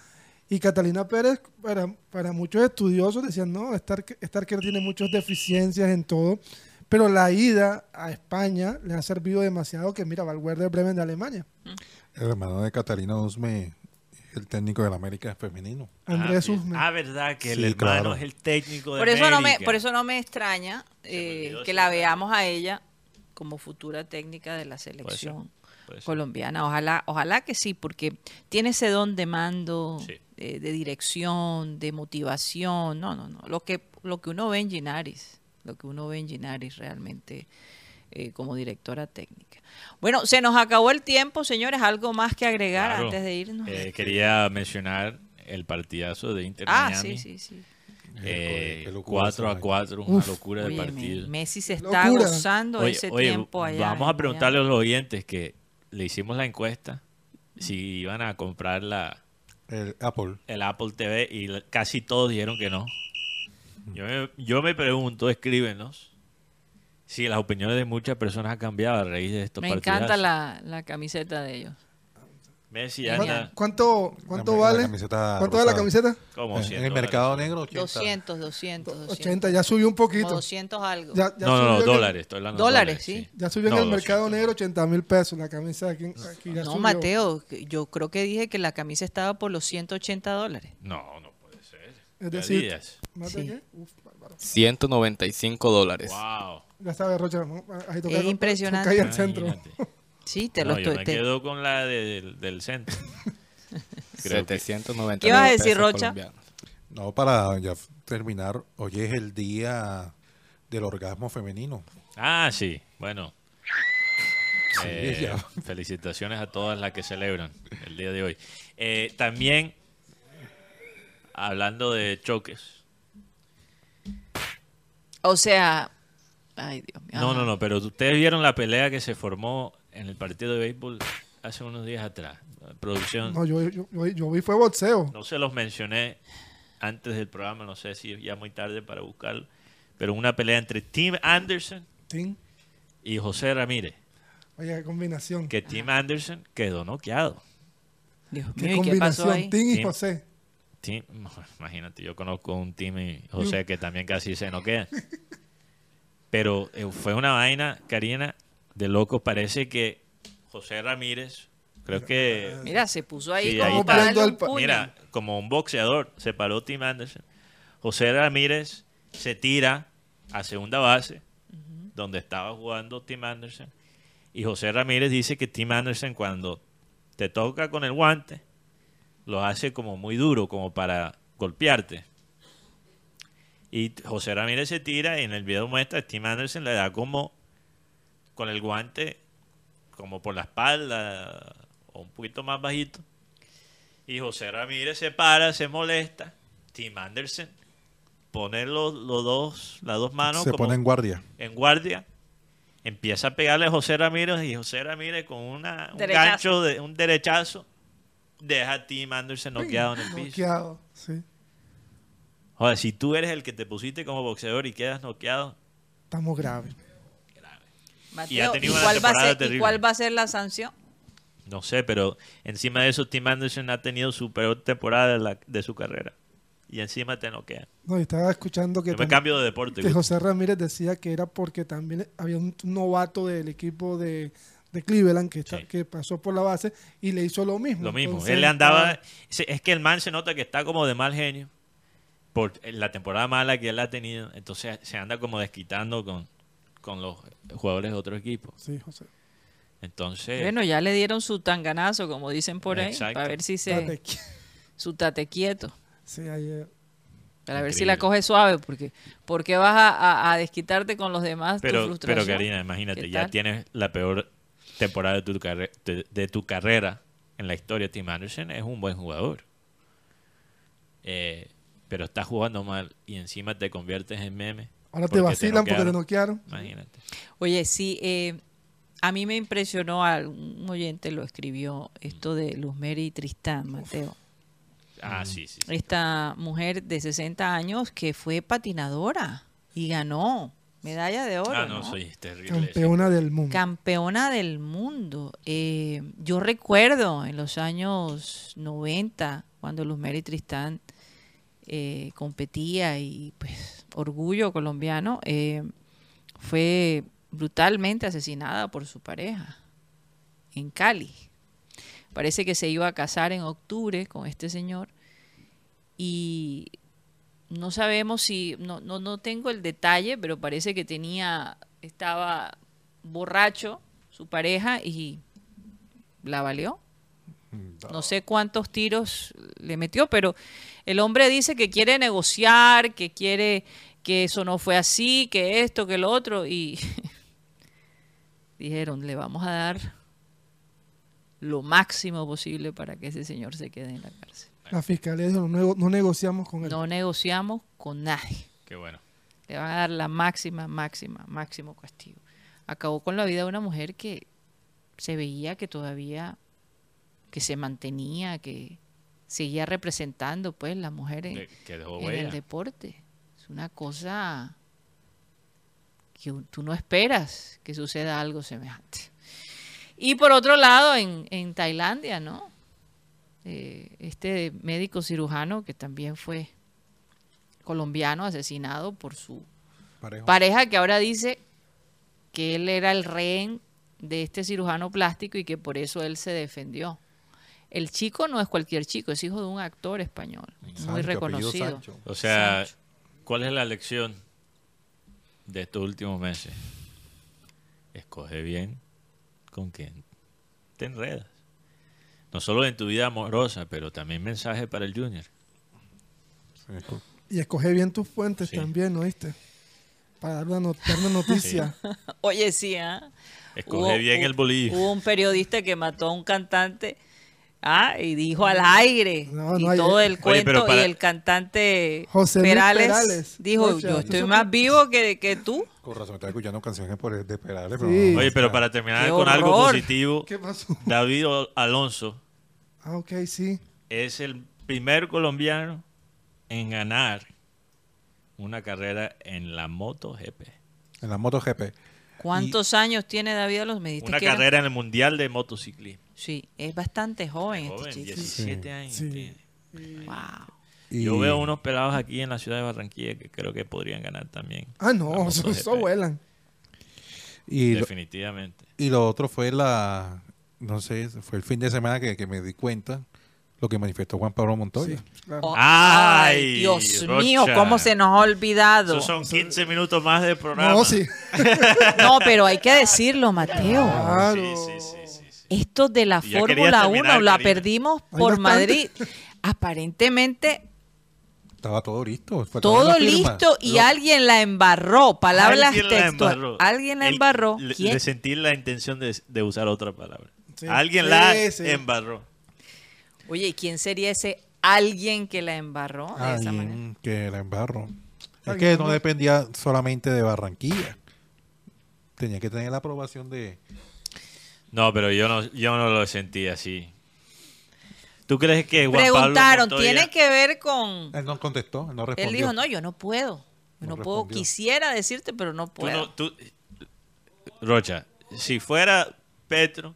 Y Catalina Pérez, para, para muchos estudiosos, decían, no, esta arquera tiene muchas deficiencias en todo. Pero la ida a España le ha servido demasiado que, mira, va al Werder Bremen de Alemania. El hermano de Catalina Usme, el técnico del América femenino. Andrés ah, Usme. Ah, verdad, que el Sí, hermano claro. es el técnico de Por eso, no me, América. por eso no me extraña eh, que la veamos a ella como futura técnica de la selección puede ser. colombiana. Ojalá, ojalá que sí, porque tiene ese don de mando, Sí. Eh, de dirección, de motivación. No, no, no. Lo que, lo que uno ve en Ginaris, lo que uno ve en Ginaris realmente eh, como directora técnica. Bueno, se nos acabó el tiempo, señores. ¿Algo más que agregar Claro. antes de irnos? Eh, quería mencionar el partidazo de Inter ah, Miami. sí, sí, sí. Eh, Qué locura 4 esa a vaina. 4, una Uf. locura de Oye, partido. Me- Messi se está Locura. gozando Oye, ese oye, tiempo allá. vamos a preguntarle a los oyentes que le hicimos la encuesta si iban a comprar la, El Apple. el Apple TV y casi todos dijeron que no. Yo me, yo me pregunto, escríbenos, si las opiniones de muchas personas han cambiado a raíz de estos Me partidazos. encanta la, la camiseta de ellos. Messi ya ¿Cuánto, cuánto, cuánto La- la vale? camiseta ¿Cuánto vale la camiseta? como En- 100 en el dólares. mercado negro, 80. 200, 200, 200. 80, ya subió un Como poquito. 200 algo. Ya, ya No, no, subió no, dólares. Estoy hablando de Dólares, sí. Ya subió No, en el mercado 200. negro 80 mil pesos la camisa aquí. aquí ya no, subió. Mateo, yo creo que dije que la camisa estaba por los 180 dólares. No, no puede ser. Es decir. ¿más de Sí. qué? Uf, bárbaro. 195 dólares. Wow. Ya sabes, Rocha. ¿no? Ahí toca- Es impresionante. ahí al centro. Sí, te No, lo yo estoy. me te- quedo con la de- del, del centro. <laughs> Creo que- 799 ¿Qué ibas a decir, Rocha? colombianos. No, para ya terminar, hoy es el día del orgasmo femenino. Ah, sí. Bueno. Sí, Eh, felicitaciones a todas las que celebran el día de hoy. Eh, también hablando de choques. O sea, ay Dios mío. No, no, no, pero ustedes vieron la pelea que se formó en el partido de béisbol hace unos días atrás. Producción, No, yo, yo, yo, yo vi fue boxeo. no se los mencioné antes del programa, no sé si ya muy tarde para buscarlo, pero una pelea entre Tim Anderson Tim. y José Ramírez, Oye, qué combinación. que Tim Anderson quedó noqueado. Dios Qué mío, ¿y qué pasó combinación. ahí? Tim y Tim. José. Tim- imagínate, yo conozco un Tim y José que también casi se noquean. Pero eh, fue una vaina, Karina, de locos. Parece que José Ramírez, creo que Mira, se puso ahí Sí, como ahí el pa- puño. Mira, como un boxeador, se paró Tim Anderson. José Ramírez se tira a segunda base, donde estaba jugando Tim Anderson. Y José Ramírez dice que Tim Anderson cuando te toca con el guante, lo hace como muy duro, como para golpearte. Y José Ramírez se tira y en el video muestra Tim Anderson le da como con el guante, como por la espalda o un poquito más bajito. Y José Ramírez se para, se molesta. Tim Anderson pone los, los dos, las dos manos Se como pone en guardia. en guardia. Empieza a pegarle a José Ramírez y José Ramírez con una, un Derechazo. gancho, de, un derechazo, deja a Tim Anderson noqueado en el piso. Noqueado, sí. Joder, si tú eres el que te pusiste como boxeador y quedas noqueado, Estamos graves. Y ha Mateo, tenido ¿y una cuál, va a ser, ¿y terrible. cuál va a ser la sanción? no sé, pero encima de eso Tim Anderson ha tenido su peor temporada de, la- de su carrera. Y encima te noquea. No, y estaba escuchando que, Yo me cambio de deporte. que. José Ramírez decía que era porque también había un novato del equipo de, de Cleveland que, está- Sí. que pasó por la base y le hizo lo mismo. Lo mismo. Entonces, Él le andaba. Es que el man se nota que está como de mal genio. Por la temporada mala que él ha tenido. Entonces se anda como desquitando con, con los jugadores de otro equipo. Sí, José. Entonces. Bueno, ya le dieron su tanganazo, como dicen por ahí, Exacto. para ver si se... Su tate quieto. Sí, ayer. Para ver si la coge suave, porque ¿por qué vas a, a- a desquitarte con los demás tu pero, frustración? pero Karina, imagínate, ¿Qué ya tienes la peor temporada de tu, carre- de, de tu carrera en la historia. Tim Anderson es un buen jugador. Eh, pero estás jugando mal y encima te conviertes en meme. Ahora te vacilan porque te noquearon. Imagínate. Oye, sí, eh, a mí me impresionó, un oyente lo escribió, esto de Luz Mary Tristán, Mateo. Ah, sí, sí. sí. Esta mujer de 60 años que fue patinadora y ganó medalla de oro. Ah, no, ¿no? soy terrible. Campeona del mundo. Campeona del mundo. Eh, yo recuerdo en los años 90, cuando Luz Mary Tristán eh, competía y pues orgullo colombiano, eh, fue brutalmente asesinada por su pareja en Cali. Parece que se iba a casar en octubre con este señor y no sabemos si, no, no, no tengo el detalle, pero parece que tenía, estaba borracho su pareja y la valió. No sé cuántos tiros le metió, pero el hombre dice que quiere negociar, que quiere que eso no fue así, que esto, que lo otro, y <laughs> dijeron, le vamos a dar lo máximo posible para que ese señor se quede en la cárcel. La fiscalía dijo, no, nego- no negociamos con él. No negociamos con nadie. Qué bueno. Le van a dar la máxima, máxima, máximo castigo. Acabó con la vida de una mujer que se veía que todavía, que se mantenía, que seguía representando pues la mujer en, el deporte. Es una cosa que tú no esperas que suceda algo semejante. Y por otro lado, en, en Tailandia, ¿no? Eh, este médico cirujano que también fue colombiano asesinado por su Parejo. pareja que ahora dice que él era el rehén de este cirujano plástico y que por eso él se defendió. El chico no es cualquier chico, es hijo de un actor español, muy Sancho, reconocido. O sea, Sancho. ¿cuál es la lección de estos últimos meses? Escoge bien con quién te enredas. No solo en tu vida amorosa, pero también mensaje para el Junior. Sí. Y escoge bien tus fuentes Sí. también, ¿no viste? Para dar una, not- dar una noticia. <laughs> Oye, sí, ¿ah? Escoge Hubo- bien el bolillo. Hubo un periodista que mató a un cantante Ah, y dijo al aire. No, y todo el Oye, cuento. pero para- Y el cantante José Perales, Perales. dijo: Yo ¿tú estoy más vivo que, que tú. Con razón, estaba escuchando canciones por de Perales. Sí. Oye, pero para terminar con algo positivo, ¿Qué pasó? David Alonso Ah, ok, sí. es el primer colombiano en ganar una carrera en la MotoGP. En la MotoGP. ¿Cuántos años tiene David Alonso? Me Una que era- carrera en el Mundial de Motociclismo. Sí, es bastante joven, Joven, este chico. 17 años. Sí. tiene. Wow. Y- Yo veo unos pelados aquí en la ciudad de Barranquilla que creo que podrían ganar también. Ah, no, eso, vuelan. Y lo, Definitivamente. y lo otro fue la, no sé, fue el fin de semana que, que me di cuenta lo que manifestó Juan Pablo Montoya. Sí, claro. Oh, Ay, Dios Rocha. mío, cómo se nos ha olvidado. Esos son 15 minutos más de programa. no, sí. <laughs> No, pero hay que decirlo, Mateo. Claro. Sí, sí, sí. Esto de la Fórmula querías 1 terminar, la Karina. perdimos por. Madrid. Aparentemente Estaba todo listo. todo listo y Lo- alguien la embarró. Palabras Alguien la textuales. embarró. Alguien la El- embarró. le- ¿Quién? Le sentí la intención de, de usar otra palabra. Sí. Alguien Sí, la sí. embarró. Oye, ¿y quién sería ese alguien que la embarró de esa manera? Alguien que la embarró. Es Alguien que no dependía solamente de Barranquilla. Tenía que tener la aprobación de... No, pero yo no, yo no lo sentí así. ¿Tú crees que Juan Preguntaron, Pablo Montoya- ¿tiene que ver con...? Él no contestó, él no respondió. Él dijo, no, yo no puedo. Yo No no, puedo. Quisiera decirte, pero no Tú puedo. no- tú- Rocha, si fuera Petro,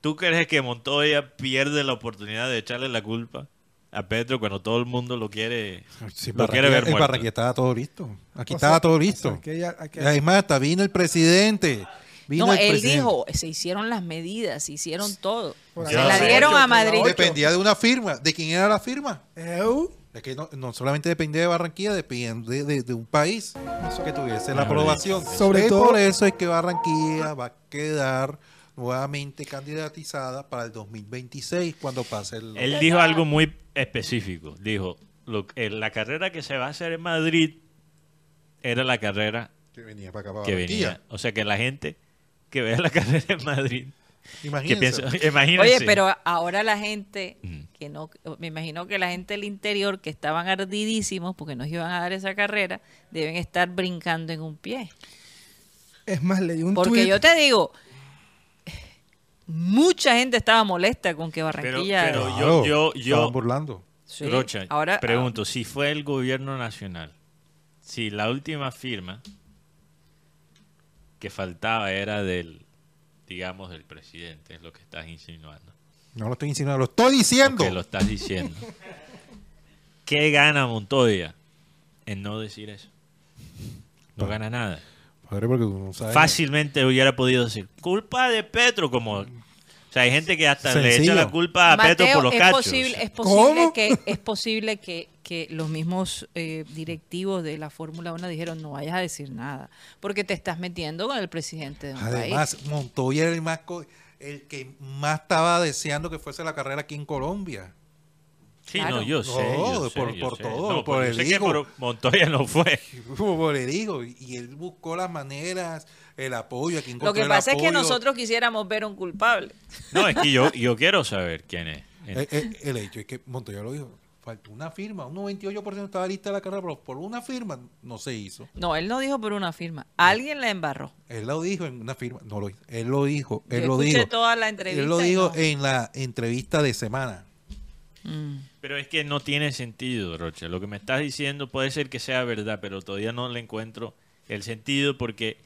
¿tú crees que Montoya pierde la oportunidad de echarle la culpa a Petro cuando todo el mundo lo quiere, Sí, lo quiere ver muerto? Estaba todo listo. Aquí O estaba sea, todo o sea, listo. Además, hasta vino el presidente. Vino no, él presidente. dijo, se hicieron las medidas, se hicieron todo. Se la dieron a Madrid. Dependía de una firma. ¿De quién era la firma? Eu, Es que no, no solamente dependía de Barranquilla, dependía de, de- de un país que tuviese la aprobación. Sobre Es todo- por eso es que Barranquilla va a quedar nuevamente candidatizada para el 2026 cuando pase el... Él dijo algo muy específico. Dijo, lo, eh, la carrera que se va a hacer en Madrid era la carrera que venía para acá, para que Barranquilla. venía. O sea, que la gente que vea la carrera en Madrid, que Imagínense. <laughs> Oye, pero ahora la gente, que no, me imagino que la gente del interior que estaban ardidísimos porque nos iban a dar esa carrera, deben estar brincando en un pie. es más, leí un Porque tuit. yo te digo, mucha gente estaba molesta con que Pero, Barranquilla... pero Claro, yo, yo, yo, estaban burlando. Sí, Rocha, ahora, pregunto, si fue el gobierno nacional, si la última firma que faltaba era del, digamos, del presidente, es lo que estás insinuando, No lo estoy insinuando, lo estoy diciendo. que lo estás diciendo, <laughs> ¿qué gana Montoya en no decir eso? No gana nada. Padre, porque Fácilmente hubiera podido decir, culpa de Petro, como... O sea, hay gente que hasta le echa la culpa a Petro Mateo, por los es cachos. posible, es posible ¿Cómo? que es posible que, que los mismos eh, directivos de la Fórmula 1 dijeron no vayas a decir nada porque te estás metiendo con el presidente de un Además, país. Montoya era el, más co- el que más estaba deseando que fuese la carrera aquí en Colombia. Sí, Claro. no, yo sé. No, yo sé, por- yo por sé. todo, No, por el hijo. por Montoya no fue. Como le digo, y él buscó las maneras, el apoyo, aquí Lo que pasa es que nosotros quisiéramos ver a un culpable. No, es que yo, yo quiero saber quién es. El, el- el hecho es que Montoya lo dijo, faltó una firma, un 98% estaba lista la carrera, pero por una firma no se hizo. No, él no dijo por una firma. Alguien la embarró. Él lo dijo en una firma, no lo hizo, él lo dijo, él Yo lo escuché dijo. toda la entrevista. Él lo dijo no. en la entrevista de semana. Mm. Pero es que no tiene sentido, Rocha. Lo que me estás diciendo puede ser que sea verdad, pero todavía no le encuentro el sentido porque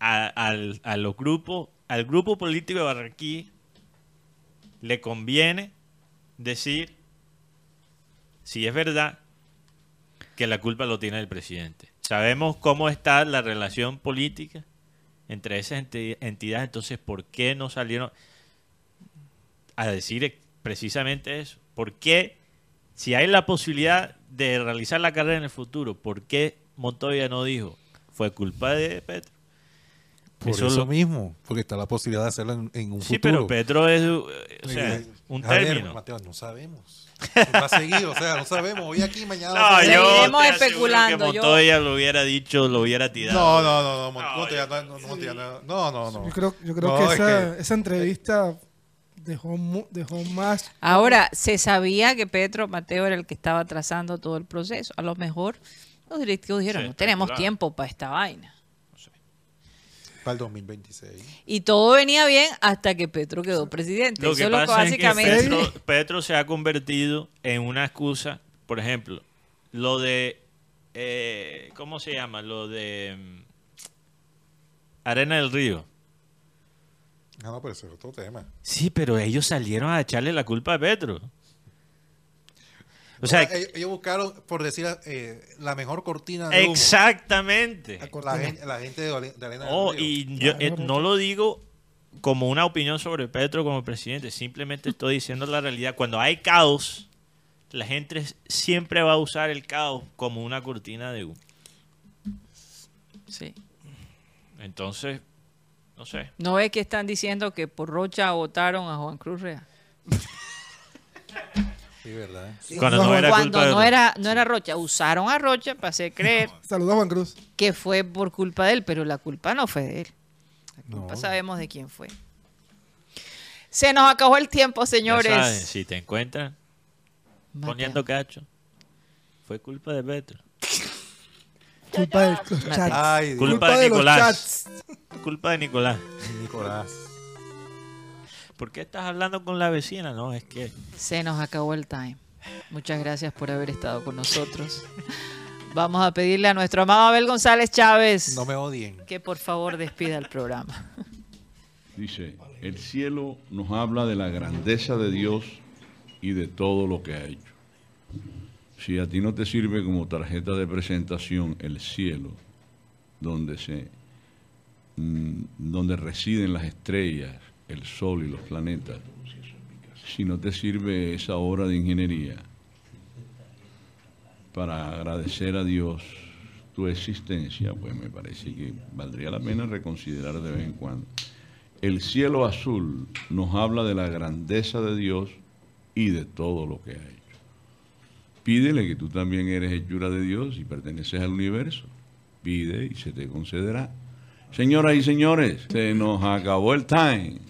al, al grupo político de Barranquilla le conviene decir si es verdad que la culpa lo tiene el presidente. Sabemos cómo está la relación política entre esas enti- entidades, entonces ¿por qué no salieron a decir precisamente eso? ¿Por qué, si hay la posibilidad de realizar la carrera en el futuro, por qué Montoya no dijo? ¿Fue culpa de Petro? Por Eso eso, lo- mismo, porque está la posibilidad de hacerlo en, en un Sí, futuro. pero Petro es eh, o sea, Eh, un a ver, término. Mateo, no sabemos. Va a seguir, o sea, no sabemos. Hoy aquí, mañana. No, yo seguir. Seguiremos especulando, que yo- Montoya lo hubiera dicho, lo hubiera tirado. No, no, no, no, No, Montoya, no, no, no, Montoya, no, no, no, no. Yo creo, yo creo No, que, es esa, que- esa entrevista dejó, mu- dejó más. Ahora, se sabía que Petro Mateo era el que estaba trazando todo el proceso. A lo mejor los directivos dijeron, Sí, no tenemos claro. tiempo para esta vaina. Para el 2026. Y todo venía bien hasta que Petro quedó presidente. Lo Eso que pasa es que <laughs> Petro se ha convertido en una excusa. Por ejemplo, lo de. eh, ¿Cómo se llama? Lo de. mm, Arena del Río. Ah, no, pero ese es otro tema. Sí, pero ellos salieron a echarle la culpa a Petro. O sea, ellos, ellos buscaron, por decir, eh, la mejor cortina de humo. exactamente. La gente, la gente de, de Arena del Oh, Río. y yo eh, no lo digo como una opinión sobre Petro como presidente, simplemente estoy diciendo la realidad. Cuando hay caos, la gente siempre va a usar el caos como una cortina de humo. Sí. Entonces, no sé. ¿No es que están diciendo que por Rocha votaron a Juan Cruz Rea? <laughs> Sí, ¿verdad? Cuando no, era Cuando culpa de no era, no era Rocha, usaron a Rocha para hacer creer Saludos a Juan Cruz. que fue por culpa de él, pero la culpa no fue de él. La No. culpa sabemos de quién fue. Se nos acabó el tiempo, Ya señores. saben, si te encuentran Mateo. poniendo cacho, fue culpa de Petro. <laughs> Culpa de los chats. Ay, Dios. Culpa de Nicolás. chats. Culpa de Nicolás. Nicolás. ¿Por qué estás hablando con la vecina? No, es que Se nos acabó el time. Muchas gracias por haber estado con nosotros. <laughs> Vamos a pedirle a nuestro amado Abel González Chávez No me odien. que por favor despida el programa. Dice, el cielo nos habla de la grandeza de Dios y de todo lo que ha hecho. Si a ti no te sirve como tarjeta de presentación el cielo, donde se mm, donde residen las estrellas, el sol y los planetas, si no te sirve esa obra de ingeniería para agradecer a Dios tu existencia, pues me parece que valdría la pena reconsiderar de vez en cuando. El cielo azul nos habla de la grandeza de Dios y de todo lo que ha hecho. Pídele que tú también eres hechura de Dios y perteneces al universo. Pide y se te concederá. Señoras y señores, se nos acabó el time.